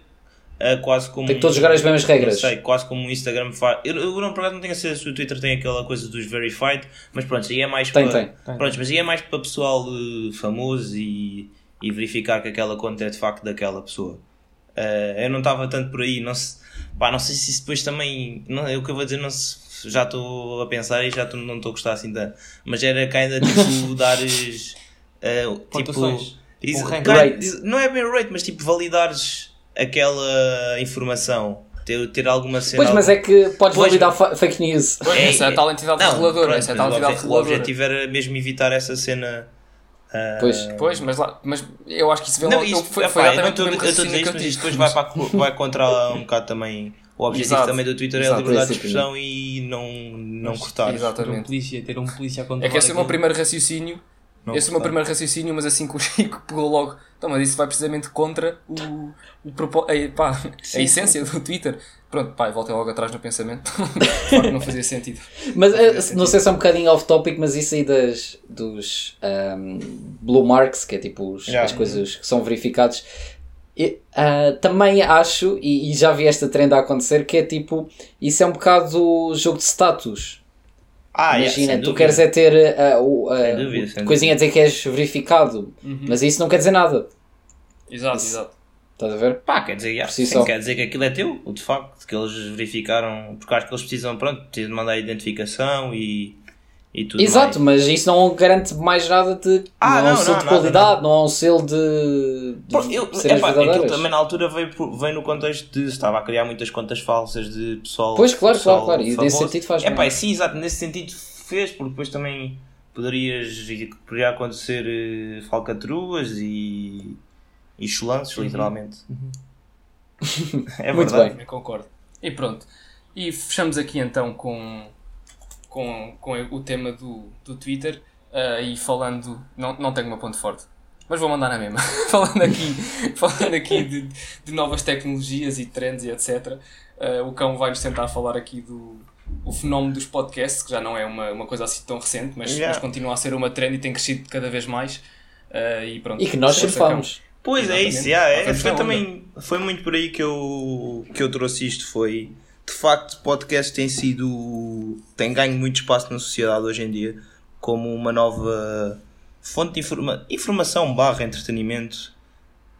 eh, quase como. Tem que todos jogar as mesmas regras. Não sei, quase como o Instagram faz. Eu, eu não, por acaso não tenho a certeza se o Twitter tem aquela coisa dos verified, mas pronto, aí é mais Tem, para. tem. Pronto, mas aí é mais para pessoal eh, famoso e, e verificar que aquela conta é de facto daquela pessoa. Eh, eu não estava tanto por aí, não, se, pá, não sei se isso depois também. Não, é o que eu vou dizer, não se, já estou a pensar e já tô- não estou a gostar assim tanto. Mas era que ainda tipo dares. eh, tipo, is- Um não é bem rate, mas tipo validares aquela informação. Ter, ter alguma cena. Pois, mas é que podes Pois, validar fa- fake news. Pois, É, essa é a tal entidade Não, reguladora. pronto, essa é a mas tal o entidade obje- o reguladora. objetivo era mesmo evitar essa cena. ah, Pois. Pois, mas, lá, mas eu acho que isso vê Não, logo. isto, foi, epá, foi exatamente o eu mesmo estou a dizer raciocínio que eu mas depois vai, para, vai contra um bocado também o objetivo Exato. também do Twitter é a Exato, liberdade de princípio. expressão e não, não cortar. Ter um Exatamente. polícia, ter um polícia a É que esse é o meu primeiro raciocínio. Não esse é o meu primeiro raciocínio, mas assim que o Chico pegou logo. Então, mas isso vai precisamente contra o, o propó- a, pá, a essência do Twitter. Pronto, pá, voltei logo atrás no pensamento. Que não fazia sentido. Mas fazia eh, sentido. não sei se é um bocadinho off topic, mas isso aí das, dos ahm, blue marks, que é tipo os- Já. as coisas que são verificados, e, ah, também acho, e, e já vi esta trend a acontecer, que é tipo, isso é um bocado jogo de status. Ah, yeah, Imagina, sem tu dúvida. queres é ter o, dúvida, o- sem coisinha a dizer que és verificado, Uhum. mas isso não quer dizer nada. Exato, Isso. exato. Estás a ver? Pá, quer dizer, yeah, si sim, quer dizer que aquilo é teu, de facto, que eles verificaram, porque acho que eles precisam, pronto, precisam de mandar a identificação e, e tudo Exato, mais. mas isso não garante mais nada de. Ah, não, é um não, selo não, de qualidade, não é um selo de. de Pô, eu, epá, aquilo também na altura veio, veio no contexto de estava a criar muitas contas falsas de pessoal. Pois, claro, pessoal claro, claro, e nesse sentido faz É bem. pá, sim, exato, nesse sentido fez, porque depois também poderias, poderia acontecer eh, falcatruas e, e chulanços, literalmente. é Muito verdade. bem. Também concordo. E pronto. E fechamos aqui então com, com, com o tema do, do Twitter ah, e falando. Não, não tenho uma ponto forte. Mas vou mandar na mesma. falando aqui, falando aqui de, de novas tecnologias e trends e etc. ah, o cão vai-nos tentar falar aqui do o fenómeno dos podcasts, que já não é uma, uma coisa assim tão recente, mas, Yeah. mas continua a ser uma trend e tem crescido cada vez mais. Ah, e pronto. E que nós surfamos. Pois é Exatamente. isso, yeah, é, foi também foi muito por aí que eu, que eu trouxe isto. Foi de facto, podcast tem sido tem ganho muito espaço na sociedade hoje em dia como uma nova fonte de informa informação barra entretenimento.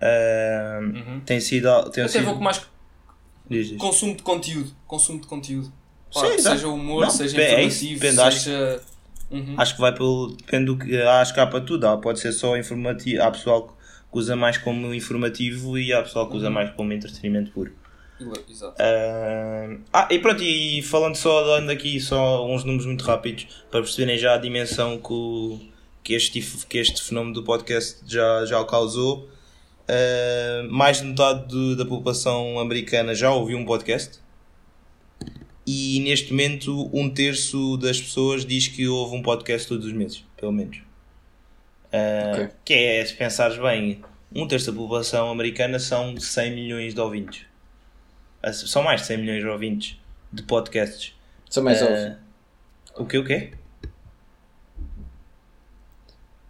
Ah, Uhum. Tem sido. Tem Até sido vou com mais diz, diz. consumo de conteúdo. Consumo de conteúdo. Sim, seja humor, Não, seja é informativo, depende, acho- seja. Uhum. Acho que vai pelo. Depende do que. Acho que há para tudo. Há, pode ser só informativo. Há pessoal que usa mais como informativo e há pessoal que usa mais como entretenimento puro. Exato. Ah, ah, e pronto, e falando só, dando aqui só uns números muito rápidos para perceberem já a dimensão que, o- que, este, que este fenómeno do podcast já, já causou. Ah, mais de metade do- da população americana já ouviu um podcast. E neste momento, um terço das pessoas diz que ouve um podcast todos os meses, pelo menos. Ah, Ok. Que é, se pensares bem, um terço da população americana são 100 milhões de ouvintes. Ah, São mais de 100 milhões de ouvintes de podcasts. São mais óbvio. O que o quê?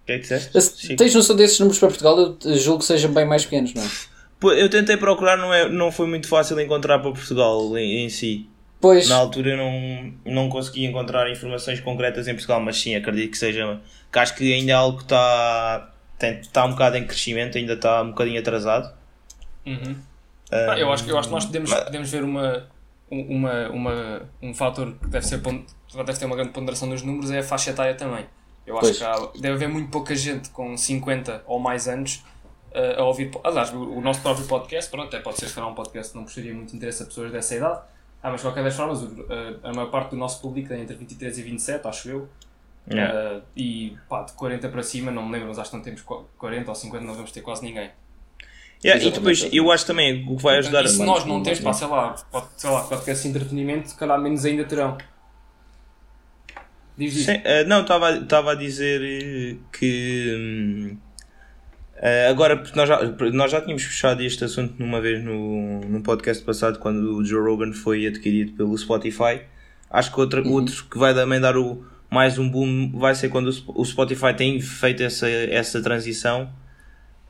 O que é que disseste? Se? Tens noção desses números para Portugal? Eu julgo que sejam bem mais pequenos, não é? Eu tentei procurar, não, é, não foi muito fácil encontrar para Portugal em, em si. Pois, Na altura eu não, não consegui encontrar informações concretas em Portugal, mas sim, acredito que seja. Que acho que ainda é algo que está, tem, está um bocado em crescimento, ainda está um bocadinho atrasado. Uhum. Ah, Ah, eu, acho, que- eu acho que nós podemos, mas- podemos ver uma, um- uma, uma, um fator que deve, ser, deve ter uma grande ponderação nos números é a faixa etária também. Eu acho Pois. que há- deve haver muito pouca gente com 50 ou mais anos ah, a ouvir. Aliás, o, o nosso próprio podcast, pronto, até pode ser se um podcast que não puxaria muito interesse a pessoas dessa idade. Ah, mas de qualquer das formas, o- a, maior parte do nosso público tem entre 23 e 27, acho eu. Yeah. Ah, e pá, de 40 para cima, não me lembro, mas acho que não temos qu- 40 ou 50, não vamos ter quase ninguém. Yeah, e depois eu acho também o que vai ajudar E se nós não temos, pá, sei lá, pode, sei lá, podcast de entretenimento, se calhar menos ainda terão. Diz. Sim, eh, não, estava estava a dizer eh, que hum, eh, agora porque nós já, nós já tínhamos fechado este assunto numa vez no, no podcast passado quando o Joe Rogan foi adquirido pelo Spotify. Acho que outra, outro que vai também dar o, mais um boom vai ser quando o o Spotify tem feito essa, essa transição.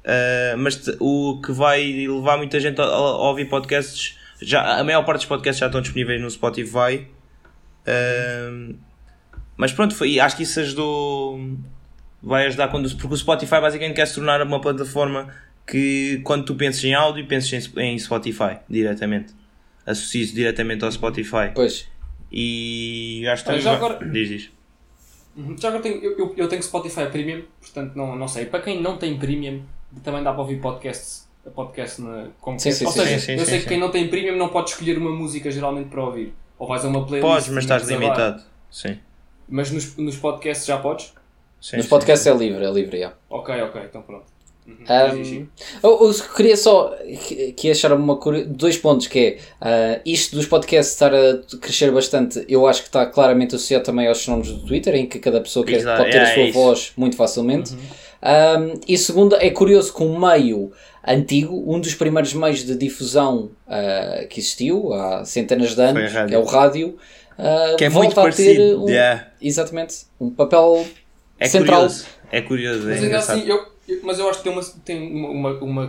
Eh, mas te- o que vai levar muita gente a, a ouvir podcasts, já, a maior parte dos podcasts já estão disponíveis no Spotify. Eh, mas pronto, foi, acho que isso ajudou. Vai ajudar quando. Porque o Spotify basicamente quer se tornar uma plataforma que quando tu pensas em áudio, pensas em, em Spotify diretamente. Associes diretamente ao Spotify. pois. E acho que já agora- Diz, diz. Uhum. Já agora tenho, eu, eu, eu tenho Spotify Premium, portanto não, não sei. Para quem não tem Premium, também dá para ouvir podcasts. Podcast na, como Sim, sim, Ou sim, seja, sim, eu sim, sei sim. que quem não tem Premium não pode escolher uma música geralmente para ouvir. Ou vais a uma playlist. Podes, mas estás limitado. Sim. Mas nos, nos podcasts já podes? sim Nos sim. podcasts é livre, é livre, já. Ok, ok, então pronto. Uhum. Um. Eu, eu queria só que, que achar uma dois pontos que é ah, isto dos podcasts estar a crescer bastante eu acho que está claramente associado também aos fenómenos do Twitter em que cada pessoa quer, Exato, pode ter é, a sua é isso. voz muito facilmente Um, e segundo é curioso que um meio antigo um dos primeiros meios de difusão ah, que existiu há centenas de anos é o rádio ah, Que é volta muito a ter parecido. um, Yeah. exatamente um papel É central. curioso. É curioso. É Mas ainda assim, eu, eu- mas eu acho que tem uma, tem uma, uma,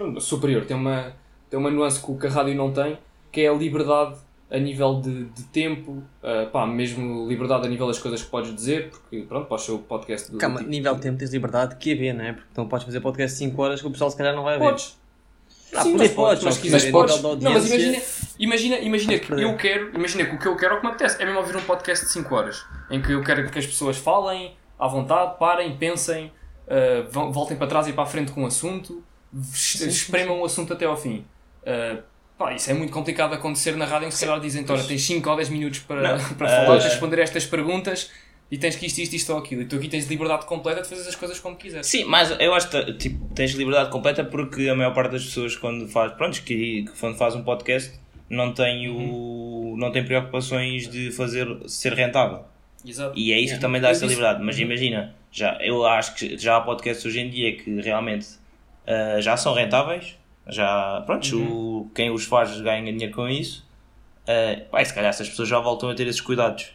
uma- superior, tem uma, tem uma nuance que, o que a rádio não tem, que é a liberdade a nível de, de tempo, uh, pá, mesmo liberdade a nível das coisas que podes dizer, porque pronto, podes ser o podcast do. Calma, tipo- nível de tempo tens liberdade que haver, não é? Porque então podes fazer podcast de 5 horas que o pessoal se calhar não vai ver. Podes. Ah, Sim, mas podes, mas podes. Não, mas imagina, imagina, imagina que eu quero, imagina que o que eu quero é o que me apetece, é mesmo ouvir um podcast de 5 horas, em que eu quero que as pessoas falem à vontade, parem, pensem, uh, voltem para trás e para a frente com o assunto, es- espremam o assunto até ao fim. Uh, pá, isso é muito complicado de acontecer na rádio, em que se calhar dizem, olha, tens 5 ou 10 minutos para, Não, para uh, falar, de responder estas perguntas e tens que isto, isto, isto ou aquilo. E tu aqui tens liberdade completa de fazer as coisas como quiseres. Sim, mas eu acho que tipo, tens liberdade completa porque a maior parte das pessoas quando faz, pronto, que, que quando faz um podcast não tem o não tem preocupações de fazer ser rentável. Exato. E é isso Yeah. que também dá essa liberdade. Mas imagina, já, eu acho que já há podcasts hoje em dia que realmente ah, já são rentáveis, já, pronto, o, quem os faz ganha dinheiro com isso. Uh, pá, se calhar essas pessoas já voltam a ter esses cuidados.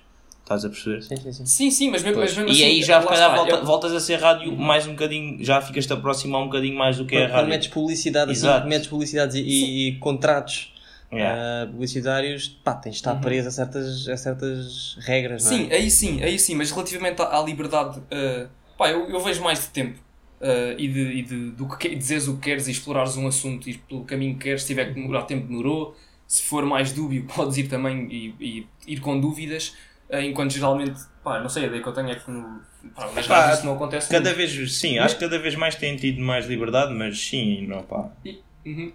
Estás a perceber? Sim, sim, sim. Sim, sim, mas mesmo, mas mesmo E assim, aí já calhar está, volta- eu- voltas a ser rádio mais um bocadinho, já ficas-te a aproximar um bocadinho mais do que é a rádio. metes publicidade, assim, Exato. metes publicidades e, e- e contratos Yeah. ah, publicitários, pá, tens de estar preso a certas, a certas regras, não é? Sim, aí sim, aí sim, mas relativamente à, à liberdade, uh, pá, eu, eu vejo mais de tempo uh, e, de, e de, do que dizeres o que queres e explorares um assunto, ir pelo caminho que queres, se tiver que demorar tempo, demorou. Se for mais dúbio, podes ir também e, e ir com dúvidas, uh, enquanto geralmente, pá, não sei, a ideia que eu tenho é que no, pá, nas Pá, isso não acontece Cada muito. vez, sim, acho que cada vez mais têm tido mais liberdade, mas sim, não pá. Uhum.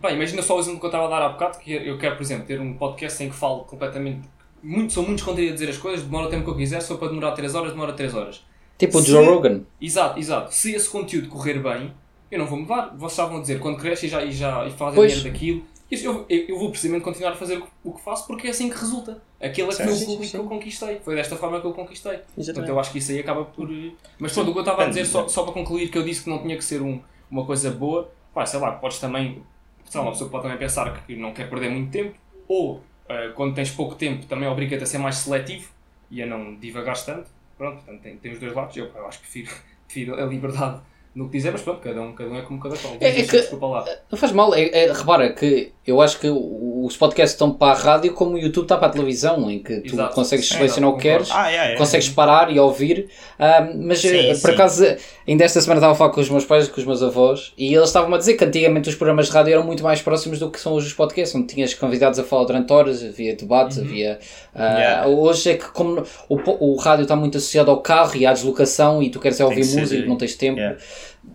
Pá, imagina só o exemplo que eu estava a dar há bocado, que eu quero, por exemplo, ter um podcast em que falo completamente. Muito, sou muito escondido a dizer as coisas, demora o tempo que eu quiser, se for para demorar 3 horas, demora 3 horas. Tipo o Joe Rogan. Exato, exato. Se esse conteúdo correr bem, eu não vou mudar. Vocês estavam a dizer, quando cresce e já, e já e fazem Pois. dinheiro daquilo, isso eu, eu, eu vou precisamente continuar a fazer o que- faço porque é assim que resulta. Aquele é que Sim, sim, público sim. que eu conquistei. Foi desta forma que eu conquistei. Portanto, Exatamente. eu acho que isso aí acaba por. eh, Mas pronto, o que eu estava a dizer, só, só para concluir, que eu disse que não tinha que ser um, uma coisa boa, pá, sei lá, podes também. Sei lá, uma pessoa pode também pensar que não quer perder muito tempo, ou eh, quando tens pouco tempo, também obriga-te a ser mais seletivo e a não divagares tanto. Pronto, portanto, tem, tem os dois lados. Eu, eu acho que prefiro, prefiro a liberdade no que quiser, mas pronto, cada um, cada um é como cada qual. É- é que- Desculpa lá. Não faz mal, é, é- repara que eu acho que os podcasts estão para a rádio como o YouTube está para a televisão, em que tu Exato. consegues Sim, selecionar o que queres, Ah, yeah, consegues parar e ouvir. Ah, mas Sim, eh, por sim. acaso, ainda esta semana estava a falar com os meus pais, com os meus avós, e eles estavam a dizer que antigamente os programas de rádio eram muito mais próximos do que são hoje os podcasts, onde tinhas convidados a falar durante horas, havia debate, havia. ah, Yeah. Hoje é que, como o, o rádio está muito associado ao carro e à deslocação, e tu queres é ouvir música, não tens tempo. yeah.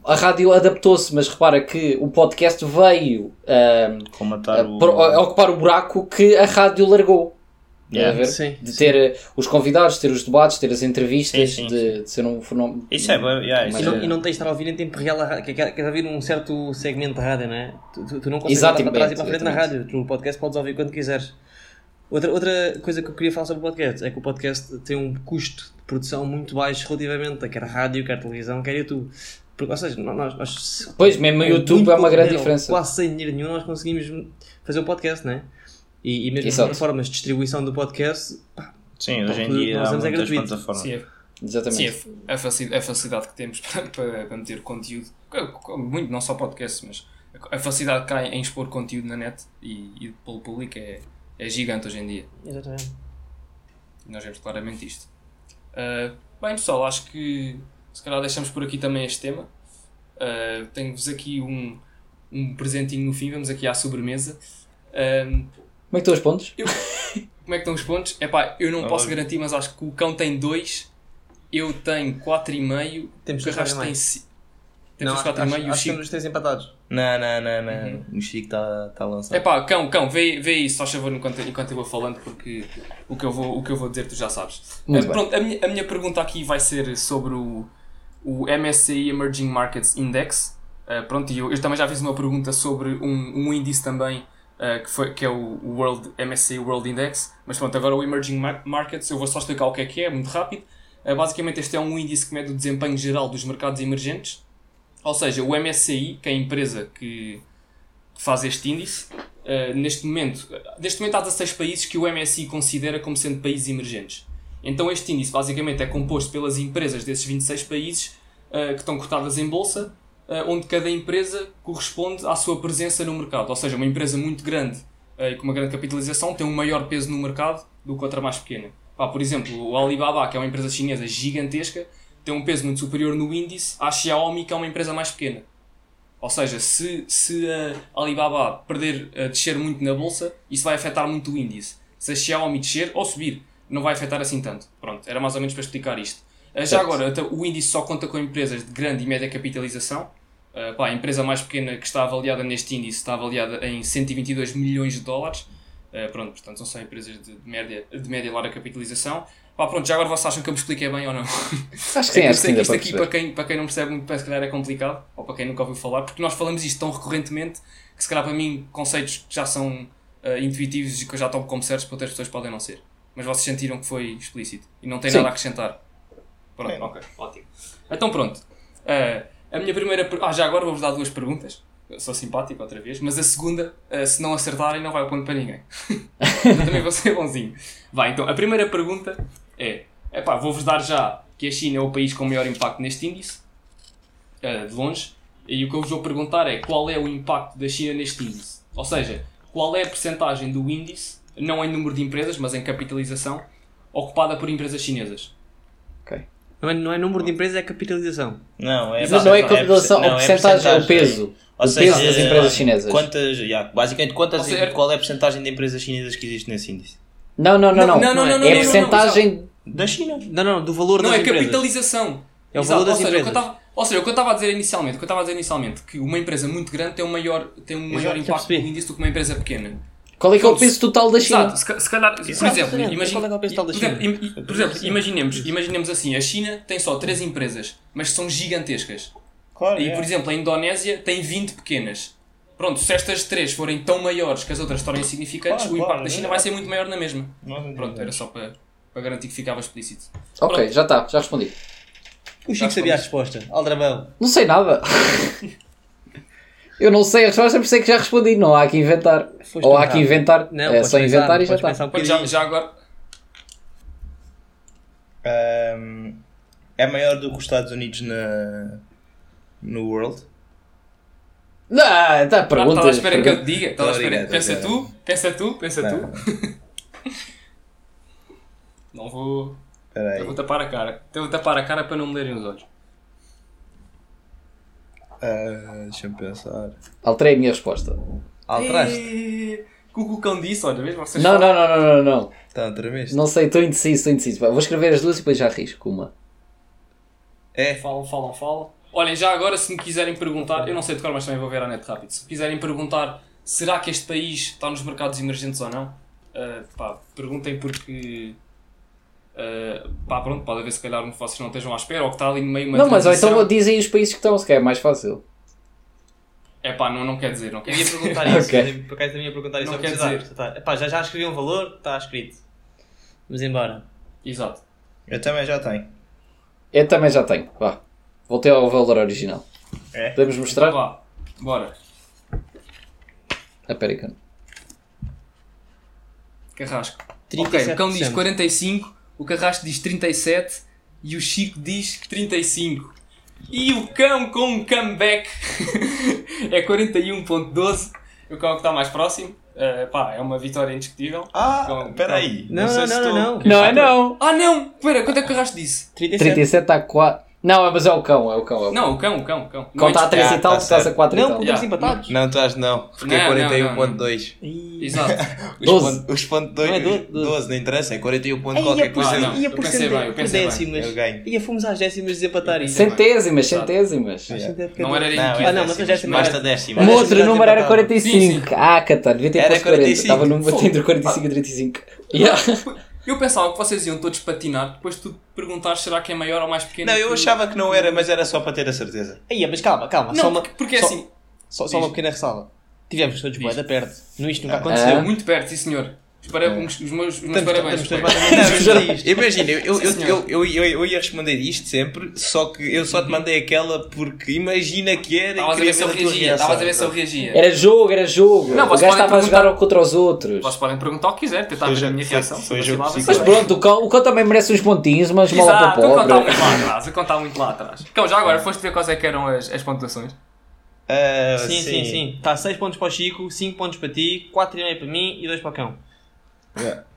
A rádio adaptou-se, mas repara que o podcast veio matar o... por- a ocupar o buraco que a rádio largou. Yeah. A? Sim, De sim. ter eh, os convidados, ter os debates, ter as entrevistas, Sim, sim, de, de ser um fenómeno. Isso é bom, yeah, isso E não, eh, e não tens de estar a ouvir em tempo real a rádio, que- que- queres ouvir um certo segmento de rádio, não é? Tu, tu- tu não consegues andar para trás e para a frente na rádio. Tu no podcast podes ouvir quando quiseres. Outra, outra coisa que eu queria falar sobre o podcast é que o podcast tem um custo de produção muito baixo relativamente a quer rádio, quer televisão, quer YouTube. Porque, ou seja, nós, nós Pois, mesmo o YouTube muito é uma grande dinheiro, diferença. Quase sem dinheiro nenhum nós conseguimos fazer o podcast, não é? E, e mesmo as Exato. plataformas de distribuição do podcast, pá, Sim, hoje em dia nós há é muitas gratuito. plataformas. Sim, é- Exatamente. Sim, a, a facilidade, a facilidade que temos para, para, para meter conteúdo, co- co- muito, não só podcast, mas a, facilidade que há em expor conteúdo na net e, e pelo público é, é gigante hoje em dia. exatamente. E nós vemos claramente isto. Ah, bem, pessoal, acho que se calhar deixamos por aqui também este tema. Ah, Tenho-vos aqui um, um presentinho no fim, vamos aqui à sobremesa. Ah, Como é que estão os pontos? como é que estão os pontos? Epá, eu não Ah, posso garantir, mas acho que o cão tem 2, eu tenho 4,5, Temos o Carrasco tem mais. 5. Temos Não, os acho, 4,5 e o acho que Chico. temos os três empatados. Não, não, não, não. Uhum. O Chico está tá lançado. Epá, cão, cão, vê, vê isso, só favor, enquanto, enquanto eu vou falando, porque o que eu vou, o que eu vou dizer tu já sabes. Muito Eh, bem. pronto, a minha, a minha pergunta aqui vai ser sobre o, o MSCI Emerging Markets Index. Eh, pronto, e eu, eu também já fiz uma pergunta sobre um, um índice também, eh, que, foi, que é o World, MSCI World Index. Mas pronto, agora o Emerging Mar- Markets, eu vou só explicar o que é que é, muito rápido. Eh, basicamente, este é um índice que mede o desempenho geral dos mercados emergentes. Ou seja, o MSCI, que é a empresa que, faz este índice, neste momento, neste momento há 16 países que o MSI considera como sendo países emergentes. Então este índice basicamente é composto pelas empresas desses 26 países eh, que estão cotadas em bolsa, eh, onde cada empresa corresponde à sua presença no mercado. Ou seja, uma empresa muito grande e com uma grande capitalização tem um maior peso no mercado do que outra mais pequena. Pá, por exemplo, o Alibaba, que é uma empresa chinesa gigantesca, tem um peso muito superior no índice à Xiaomi, que é uma empresa mais pequena. Ou seja, se, se a Alibaba perder, descer muito na bolsa, isso vai afetar muito o índice. Se a Xiaomi descer ou subir, não vai afetar assim tanto. Pronto, era mais ou menos para explicar isto. Uh, Já Certo. agora, até o índice só conta com empresas de grande e média capitalização. Uh, pá, a empresa mais pequena que está avaliada neste índice está avaliada em 122 milhões de dólares. Uh, pronto, portanto, são só empresas de, de média, de média e larga capitalização. Pá, pronto, já agora vocês acham que eu me expliquei bem ou não? Acho que sim, É eu acho que sim, isto para aqui, para quem, para quem não percebe muito, se calhar é complicado, ou para quem nunca ouviu falar, porque nós falamos isto tão recorrentemente que, se calhar, para mim, conceitos que já são ah, intuitivos e que eu já tomo como certos, para outras pessoas podem não ser. Mas vocês sentiram que foi explícito e não tem Sim. nada a acrescentar. Pronto, Sim. ok, ótimo. Então, pronto. Ah, a minha primeira. per- Ah, já agora vou-vos dar duas perguntas. Eu sou simpático outra vez, mas a segunda, ah, se não acertarem, não vai ao ponto para ninguém. eu também vou ser bonzinho. Vai, então, a primeira pergunta é: epá, vou-vos dar já que a China é o país com maior impacto neste índice, eh, de longe, e o que eu vos vou perguntar é qual é o impacto da China neste índice. Ou seja, qual é a percentagem do índice, não em número de empresas, mas em capitalização, ocupada por empresas chinesas. Não é, não é número de empresas, é capitalização. Não, é. Mas não é capitalização, não, a porcentagem é o peso. Ou o seja, peso das eh, empresas chinesas. Quantas, yeah, basicamente, quantas, seja, qual é a porcentagem de empresas chinesas que existe nesse índice? Não, não, não, não. Não, não, não, não, é a não, não, porcentagem. Da China. Não, não, do valor Não, das é empresas. capitalização. É o Exato, valor das ou seja, o que eu empresas. estava- Ou seja, o que eu estava a dizer inicialmente, o que eu estava a dizer inicialmente, que uma empresa muito grande tem um maior, tem um maior impacto no índice do que uma empresa pequena. Qual é que é o peso total da China? Exato, se, ca- se calhar, por exemplo, imagine- Qual é é o peso total da por China? exemplo, im- i- por exemplo, imaginemos, imaginemos assim, a China tem só 3 empresas, mas são gigantescas. Claro. E, por exemplo, a Indonésia tem 20 pequenas. Pronto, se estas três forem tão maiores que as outras tornem insignificantes, Claro, o impacto claro, da China é. vai ser muito maior na mesma. exemplo. Pronto, era só para, para garantir que ficava explícito. Ok, Pronto. já está, já respondi. O Chico sabia a resposta. Aldrabão. Não sei nada. Eu não sei a resposta, por isso é que já respondi. Não há que inventar. Foste Ou há que inventar. Não, é só pensar, inventar e já está. um já, já agora. Ahm, é maior do que os Estados Unidos na, no World? Ah, tá, Ah, perguntas. Estava à espera que eu te diga. Estava à espera. Obrigado, Pensa tu, pensa tu, pensa Não. tu. Não vou. Espera Eu vou tapar a cara. Eu vou tapar a cara para não me lerem os olhos. Ah, Deixa-me pensar. Alterei a minha resposta. Alteraste? E... O que o cão disse, olha, vês? Vocês Não, falam- não, não, não, não, não. Está outra vez? Não sei, estou indeciso, estou indeciso. Vou escrever as duas e depois já risco uma. É. Falam, falam, falam. Olhem, já agora, se me quiserem perguntar, eu não sei de cor, mas também vou ver a net rápido. Se quiserem perguntar, será que este país está nos mercados emergentes ou não? ah, pá, perguntem porque. Ah, pá, pronto, pode haver se calhar um que vocês não estejam à espera ou que está ali no meio uma não, mas ou então dizem os países que estão, se calhar é mais fácil. É pá, não, não quer dizer, não quer Eu ia dizer. perguntar isso. Ok. Por acaso também ia perguntar isso Não ao quer dizer. Tá. Epá, já, já escrevi um valor, está escrito. Vamos embora. Exato. Eu também já tenho. Eu também já tenho. Vá. Voltei ao valor original. É? Podemos Então mostrar? vá, bora. Ah, eu- Carrasco. 37%. Ok, o cão diz 45, o Carrasco diz 37 e o Chico diz 35. E o cão com um comeback é 41.12. O cão é que está mais próximo. Eh, pá, é uma vitória indiscutível. Ah, Então, espera aí. Não, sei não, se não, estou- não, não. Não é não! Ah não! Espera, quanto é que o Carrasco disse? 37. 37 está a 4. Não, mas é o cão, é o cão. É o cão. Não, o cão, o cão, o cão. Está a 3 Ah, e tal, tu estás a certo. 4 e Não, tal. porque Yeah. estamos empatados. Não estás não, porque Não, é não, não, 41.2. Exato. Os 12. pontos- Os pontos Não é 2, do- do- 12, não interessa, é 41 ponto qualquer ia por, coisa. Não. ia eu por, décimas. Ia fomos às décimas desempatar isso. Centésimas, centésimas. Não era Não, equipe. Ah, não, mas já sei Basta mais. décima. O outro número era desempatava. 45. Sim, sim. Ah, Catar, devia ter posto 40. 45. Estava entre 45 e 35. Yeah. Eu pensava que vocês iam todos patinar, depois tu perguntar será que é maior ou mais pequeno. Não, eu que- achava que não era, mas era só para ter a certeza. Aí, mas calma, calma. só Não, uma, porque, porque é só, assim. Só, só uma pequena ressalva. Tivemos todos bué da perto. No isto nunca Ah. aconteceu. Muito perto, sim senhor. Os, para- os, meus, os meus Estamos- parabéns. Imagina, eu, eu, eu, ia responder isto sempre, só que eu só te mandei aquela porque imagina que era Estavas a e ver se eu reagia. Estavas a ver se eu reagia. Era jogo, era jogo. Não, o gajo estava a jogar contra os outros. Vocês podem perguntar o que quiser, tentar ver a minha reação. Mas pronto, o cão, o cão também merece uns pontinhos, mas mola para pobre. contava muito lá atrás. Eu contava muito lá atrás. Então, já agora, foste ver quais é que eram as, as pontuações? Ah, Sim, sim, sim. Está 6 pontos para o Chico, 5 pontos para ti, 4,5 para mim e 2 para o cão.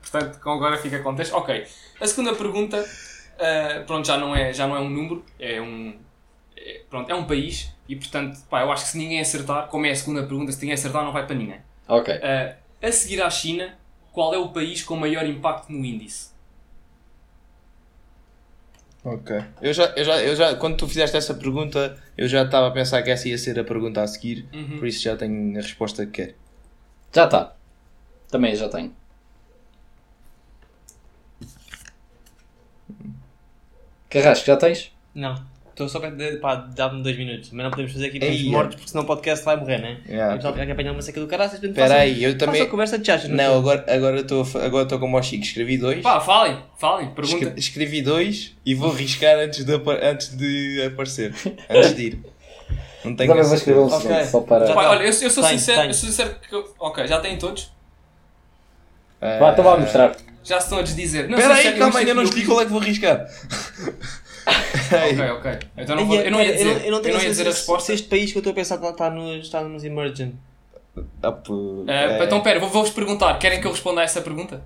Portanto, com agora fica contexto. Ok. A segunda pergunta, ah, pronto, já não, é, já não é um número, é um, é, pronto, é um país. E portanto, pá, eu acho que se ninguém acertar, como é a segunda pergunta, se ninguém acertar não vai para ninguém. Ok. Ah, a seguir à China, qual é o país com maior impacto no índice? Ok. Eu já, eu, já, eu já, quando tu fizeste essa pergunta, eu já estava a pensar que essa ia ser a pergunta a seguir, Uhum. por isso já tenho a resposta que quero. Já está. Também já tenho. Carrasco, já tens? Não. Estou só para pá, dar-me 2 minutos. Mas não podemos fazer aqui Ei, depois mortos porque senão o podcast vai morrer, né? Yeah. Fica a apanhar uma seca do caraças. portanto, Espera aí, eu também- façam conversa de chachas. Não, agora agora estou a agora estou como o Chico, escrevi dois. Pá, falem, falem, pergunta. Escre- Escrevi dois e vou riscar antes de, antes de aparecer. Antes de ir. Não tenho Também a vou escrever um certeza. Ok. segundo, só para. Pá, olha, eu, eu sou Tenho, sincero, tenho. eu sou sincero que. eu- Ok, já têm todos? Ah, Vá, então vá mostrar. Já se estão a desdizer. Não, Espera sei se aí, calma, ainda não eu- escolhi qual é que vou riscar. Ok, ok. Então não vou, eu não ia dizer, eu não tenho ia certeza dizer a resposta. Se este país que eu estou a pensar está, está, nos, está nos Emergent. É. Então pera, vou- vou-vos perguntar. Querem que eu responda a essa pergunta?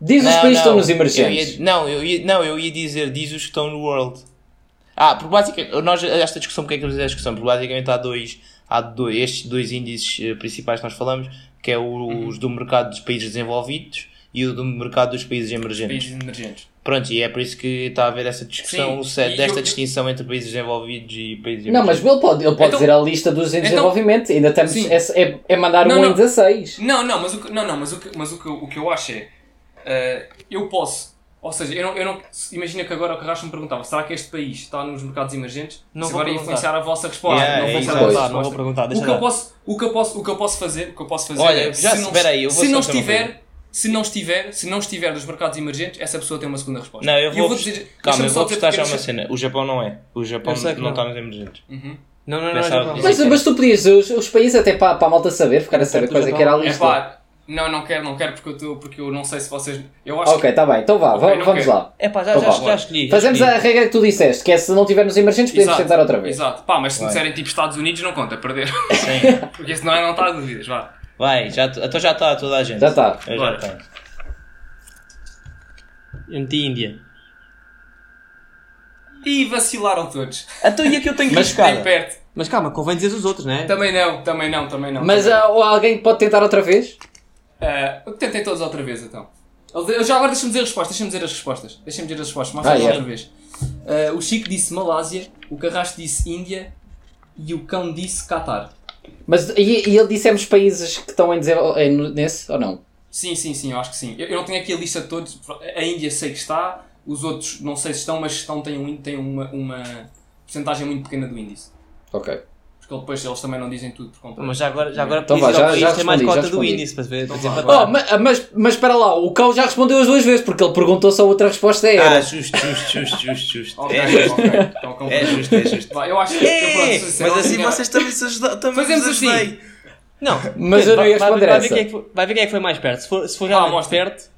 Diz os Não, países que estão não, nos emergentes. eu ia- não, eu ia, não, eu ia dizer, diz os que estão no World. Ah, porque basicamente, nós, esta discussão, porque é que vamos fazer a discussão? Porque basicamente há dois, há dois, estes dois índices eh, principais que nós falamos, que é o- Uhum. os do mercado dos países desenvolvidos e o do mercado dos países emergentes. Países emergentes. Pronto, e é por isso que está a haver essa discussão, Sim, se- desta eu- distinção entre países desenvolvidos e países Não, mas emergentes. ele pode, ele pode Então- dizer a lista dos em Então- desenvolvimento. Ainda estamos. É, é, é mandar Não, um não. em 16. Não, não, mas o que, não, não, mas o que, mas o que, o que eu acho é. eh, eu posso. Ou seja, eu não, eu não, imagina que agora o Carrasco me perguntava: será que este país está nos mercados emergentes? Não vou agora perguntar. influenciar a vossa resposta. Yeah, não é isso. a. Não vou perguntar, o que, eu posso, o, que eu posso, o que eu posso fazer, o que eu posso fazer Olha, é, já se se- não, espera aí, eu vou se não estiver, se não estiver, se não estiver nos mercados emergentes, essa pessoa tem uma segunda resposta. Não, eu E vou, dizer, calma, eu vou testar já uma cena. O Japão não é. O Japão Eu não não. está nos emergentes. Uhum. Não, não, não. Pensava- não, não. Mas, mas tu podias os, os países até para, para a malta saber, ficar a saber quais é já que era a tá. É lista. pá, não, não quero, não quero porque eu, tô, porque eu não sei se vocês. Eu acho Ok, está bem, então vá, Ok, va- não vamos quero. lá. É pá, já, Então já, vá, já escolhi. já Fazemos escolhi. a regra que tu disseste, que é se não tiver nos emergentes podemos Exato, tentar outra vez. Exato. Pá, mas se me disserem tipo Estados Unidos, não conta, perder. Sim. Porque isso não, é, não está a dúvidas, vá. Vai, já, então já está toda a gente. Já está. Eu Bora. já tenho. Eu meti Índia. E vacilaram todos. Então e a que eu tenho que Mas? Bem perto. Mas calma, convém dizer os outros, não é? Também não, também não, também não. Mas também ah, ou alguém pode tentar outra vez? não. Ah, tentei todos outra vez então. Eu Já agora deixa-me dizer as respostas, deixa-me dizer as respostas. Deixa-me dizer as respostas, mais Ah, uma é. outra vez. Ah, o Chico disse Malásia, o Carrasco disse Índia e o Cão disse Qatar. Mas e, e ele dissemos países que estão em desenvol- em- nesse ou não? Sim, sim, sim, eu acho que sim. Eu, eu não tenho aqui a lista de todos. A Índia sei que está, os outros não sei se estão, mas estão, têm, um, têm uma, uma porcentagem muito pequena do índice. Ok. Porque depois eles também não dizem tudo por completo. Mas já agora, já agora Então vá, dizer já- país tem mais respondi, já cota do índice, para ver. Então para dizer Oh, ma- mas, mas espera lá, o cão já respondeu as duas vezes porque ele perguntou se a outra resposta é Ah, justo, justo, justo, justo, justo. Ok, É justo. ok. Então, É justo, é justo. Vá, eu acho que. eu, pronto, É, sincero, mas assim tinha- vocês também se ajudaram. Também Fazemos assim. ajudei. Não, Mas eu não ia vai- responder vai, ver essa. quem é que foi, vai ver quem é que foi mais perto. Se for, se for Ah, realmente mostra. perto,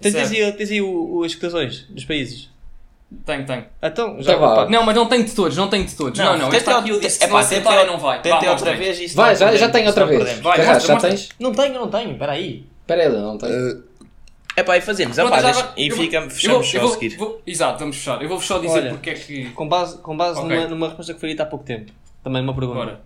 tens, aí, tens aí o, o- as cotações dos países. Tenho, tenho. Então, já Então vá. pá, Não, mas não tenho de todos, não tenho de todos. Não, não, tenta este aqui eu disse que se epá, não acertarem tenta- não vai. Tenta Vá, outra vez e se Vai, não já, já tenho outra não vez. Vai, já tens? Não tenho, não tenho, espera aí. Espera aí, não tenho. É pá, e fazemos. Pronto, já deixa- E vou- fica, eu vou- fechamos eu só a vou- seguir. vou- Exato, vamos fechar. Eu vou só dizer Olha. porque é que. Com base, com base Ok. numa, numa resposta que foi dita há pouco tempo. Também uma pergunta. Agora,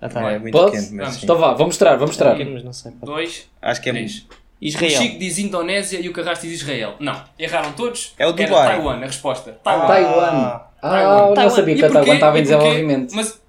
Já está. Não, é É muito Pode? quente, mas. Então vá, vou mostrar, vou mostrar. pequeno, mas não sei. dois, Acho que é três. muito. O Israel. Chico diz Indonésia e o Carrasco diz Israel. Não, erraram todos. É o Era Dubai. Taiwan, a resposta. Taiwan. Taiwan. Ah, Ah, Taiwan. não Taiwan. sabia E que a Taiwan estava em desenvolvimento. Mas.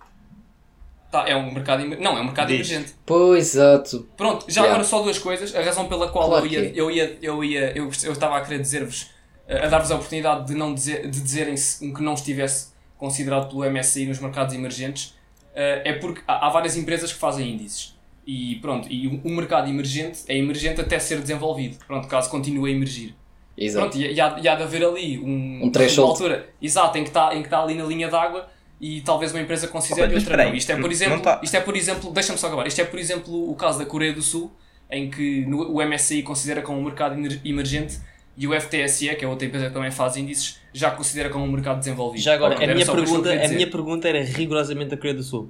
Tá, é um mercado. Não, é um mercado Diz. emergente. Pois, exato. Pronto, já Yeah. agora só duas coisas. A razão pela qual Claro eu ia, é. eu ia, eu ia, eu, eu estava a querer dizer-vos, eh, a dar-vos a oportunidade de não dizer, de dizerem se um que não estivesse considerado pelo MSCI nos mercados emergentes, eh, é porque há, há várias empresas que fazem índices. E pronto, e o, o mercado emergente é emergente até ser desenvolvido. Pronto, caso continue a emergir. Exato. Pronto, e, e há, e há de haver ali um, Um threshold. uma altura exato em que está está ali na linha d'água e talvez uma empresa considere mas outra não. Isto é por exemplo, tá- isto é por exemplo, deixa-me só acabar. Isto é por exemplo o caso da Coreia do Sul, em que no, o MSCI considera como um mercado emer- emergente e o FTSE, que é outra empresa que também faz índices, já considera como um mercado desenvolvido. Já agora, a minha, pergunta, a minha pergunta era rigorosamente a Coreia do Sul.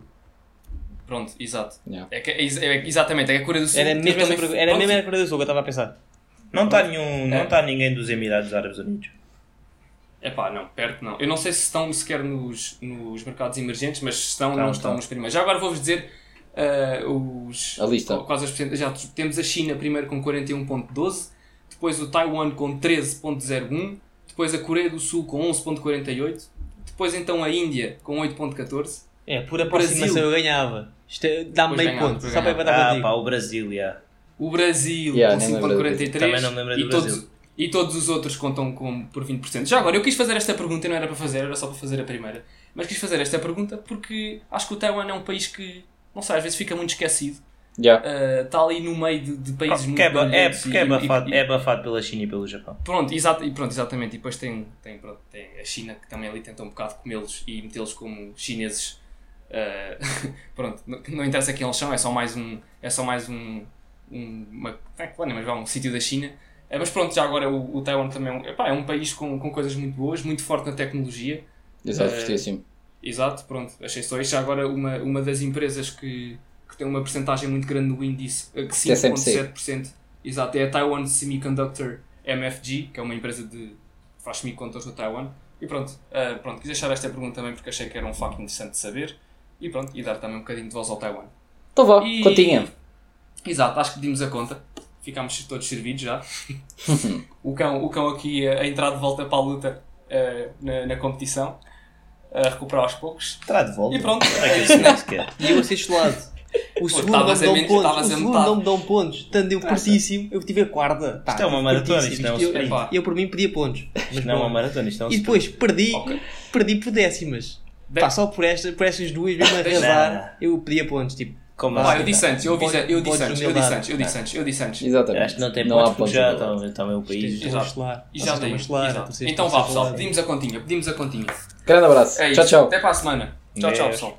Pronto, exato. Yeah. É que, é, é- exatamente, é que a Coreia do Sul. Era mesmo também- era pronto, mesmo a Coreia do Sul que eu estava a pensar. Não está nenhum, não É. está ninguém dos Emirados Árabes Unidos. Epá, não, perto não. Eu não sei se estão sequer nos, nos mercados emergentes, mas se estão, Estão, não estão. estão nos primeiros. Já agora vou-vos dizer ah, os, A lista. quais as percent- Já temos a China primeiro com 41.12, depois o Taiwan com 13.01, depois a Coreia do Sul com 11.48, depois então a Índia com 8.14. É, por Brasil. aproximação eu ganhava. Isto é- dá-me meio ganhava, ponto, só para empatar Ah, contigo. pá, o Brasil, yeah. O Brasil Yeah, com nem lembro do 5.43 Também não me lembrei do e, todos, Brasil. e todos os outros contam com, por 20%. Já agora, eu quis fazer esta pergunta e não era para fazer, era só para fazer a primeira. Mas quis fazer esta pergunta porque acho que o Taiwan é um país que, não sei, às vezes fica muito esquecido. Yeah. Uh, está ali no meio de, de países Porque é, muito ba- é, porque é, abafado, e- é abafado pela China e pelo Japão. Pronto, exato, e pronto, exatamente. E depois tem, tem, pronto, tem a China que também ali tenta um bocado comê-los e metê-los como chineses. Uh, pronto, não, não interessa quem eles são, é só mais um. É só mais um. um uma, é, claro, mas vá, um sítio da China. É, mas pronto, já agora o, o Taiwan também é um, epá, é um país com, com coisas muito boas, muito forte na tecnologia. Exato, fortíssimo. Exato, pronto, achei só isto. Já agora, uma, uma das empresas que, que tem uma porcentagem muito grande no índice, que TSMC. 5,7%, exato, é a Taiwan Semiconductor MFG, que é uma empresa de faz semicondutores no Taiwan. E pronto, eh, pronto, quis deixar esta pergunta também porque achei que era um facto interessante de saber. E pronto, e dar também um bocadinho de voz ao Taiwan. Então vá, E- continha. Exato, acho que pedimos a conta. Ficámos todos servidos já. o, cão, o cão aqui a, entrar de volta para a luta eh, na, na competição, a recuperar aos poucos. Terá de volta. E pronto. Sequer? E eu assim lado. O segundo não me dão pontos. estavas O a segundo não me dão pontos. Estando eu pertíssimo, eu tive a quarta. Pá, Isto é uma maratona, isto não é um eu, sprint. Epá. eu por mim pedia pontos. Mas Isto não é uma maratona, isto é um E depois perdi, Ok. perdi por décimas. De- Pá, só por, esta, por estas duas, mesmo a arrasar, eu pedia pontos. Tipo, Como Ah, eu disse antes, eu disse, eu disse antes, eu disse antes, eu disse antes, eu disse antes. Exatamente. Acho que não tem não há pontos já também o país. Exato. E já vocês Então vá pessoal, pedimos a continha, pedimos a continha. Grande abraço. É tchau, tchau. Até para a semana. Tchau, tchau pessoal.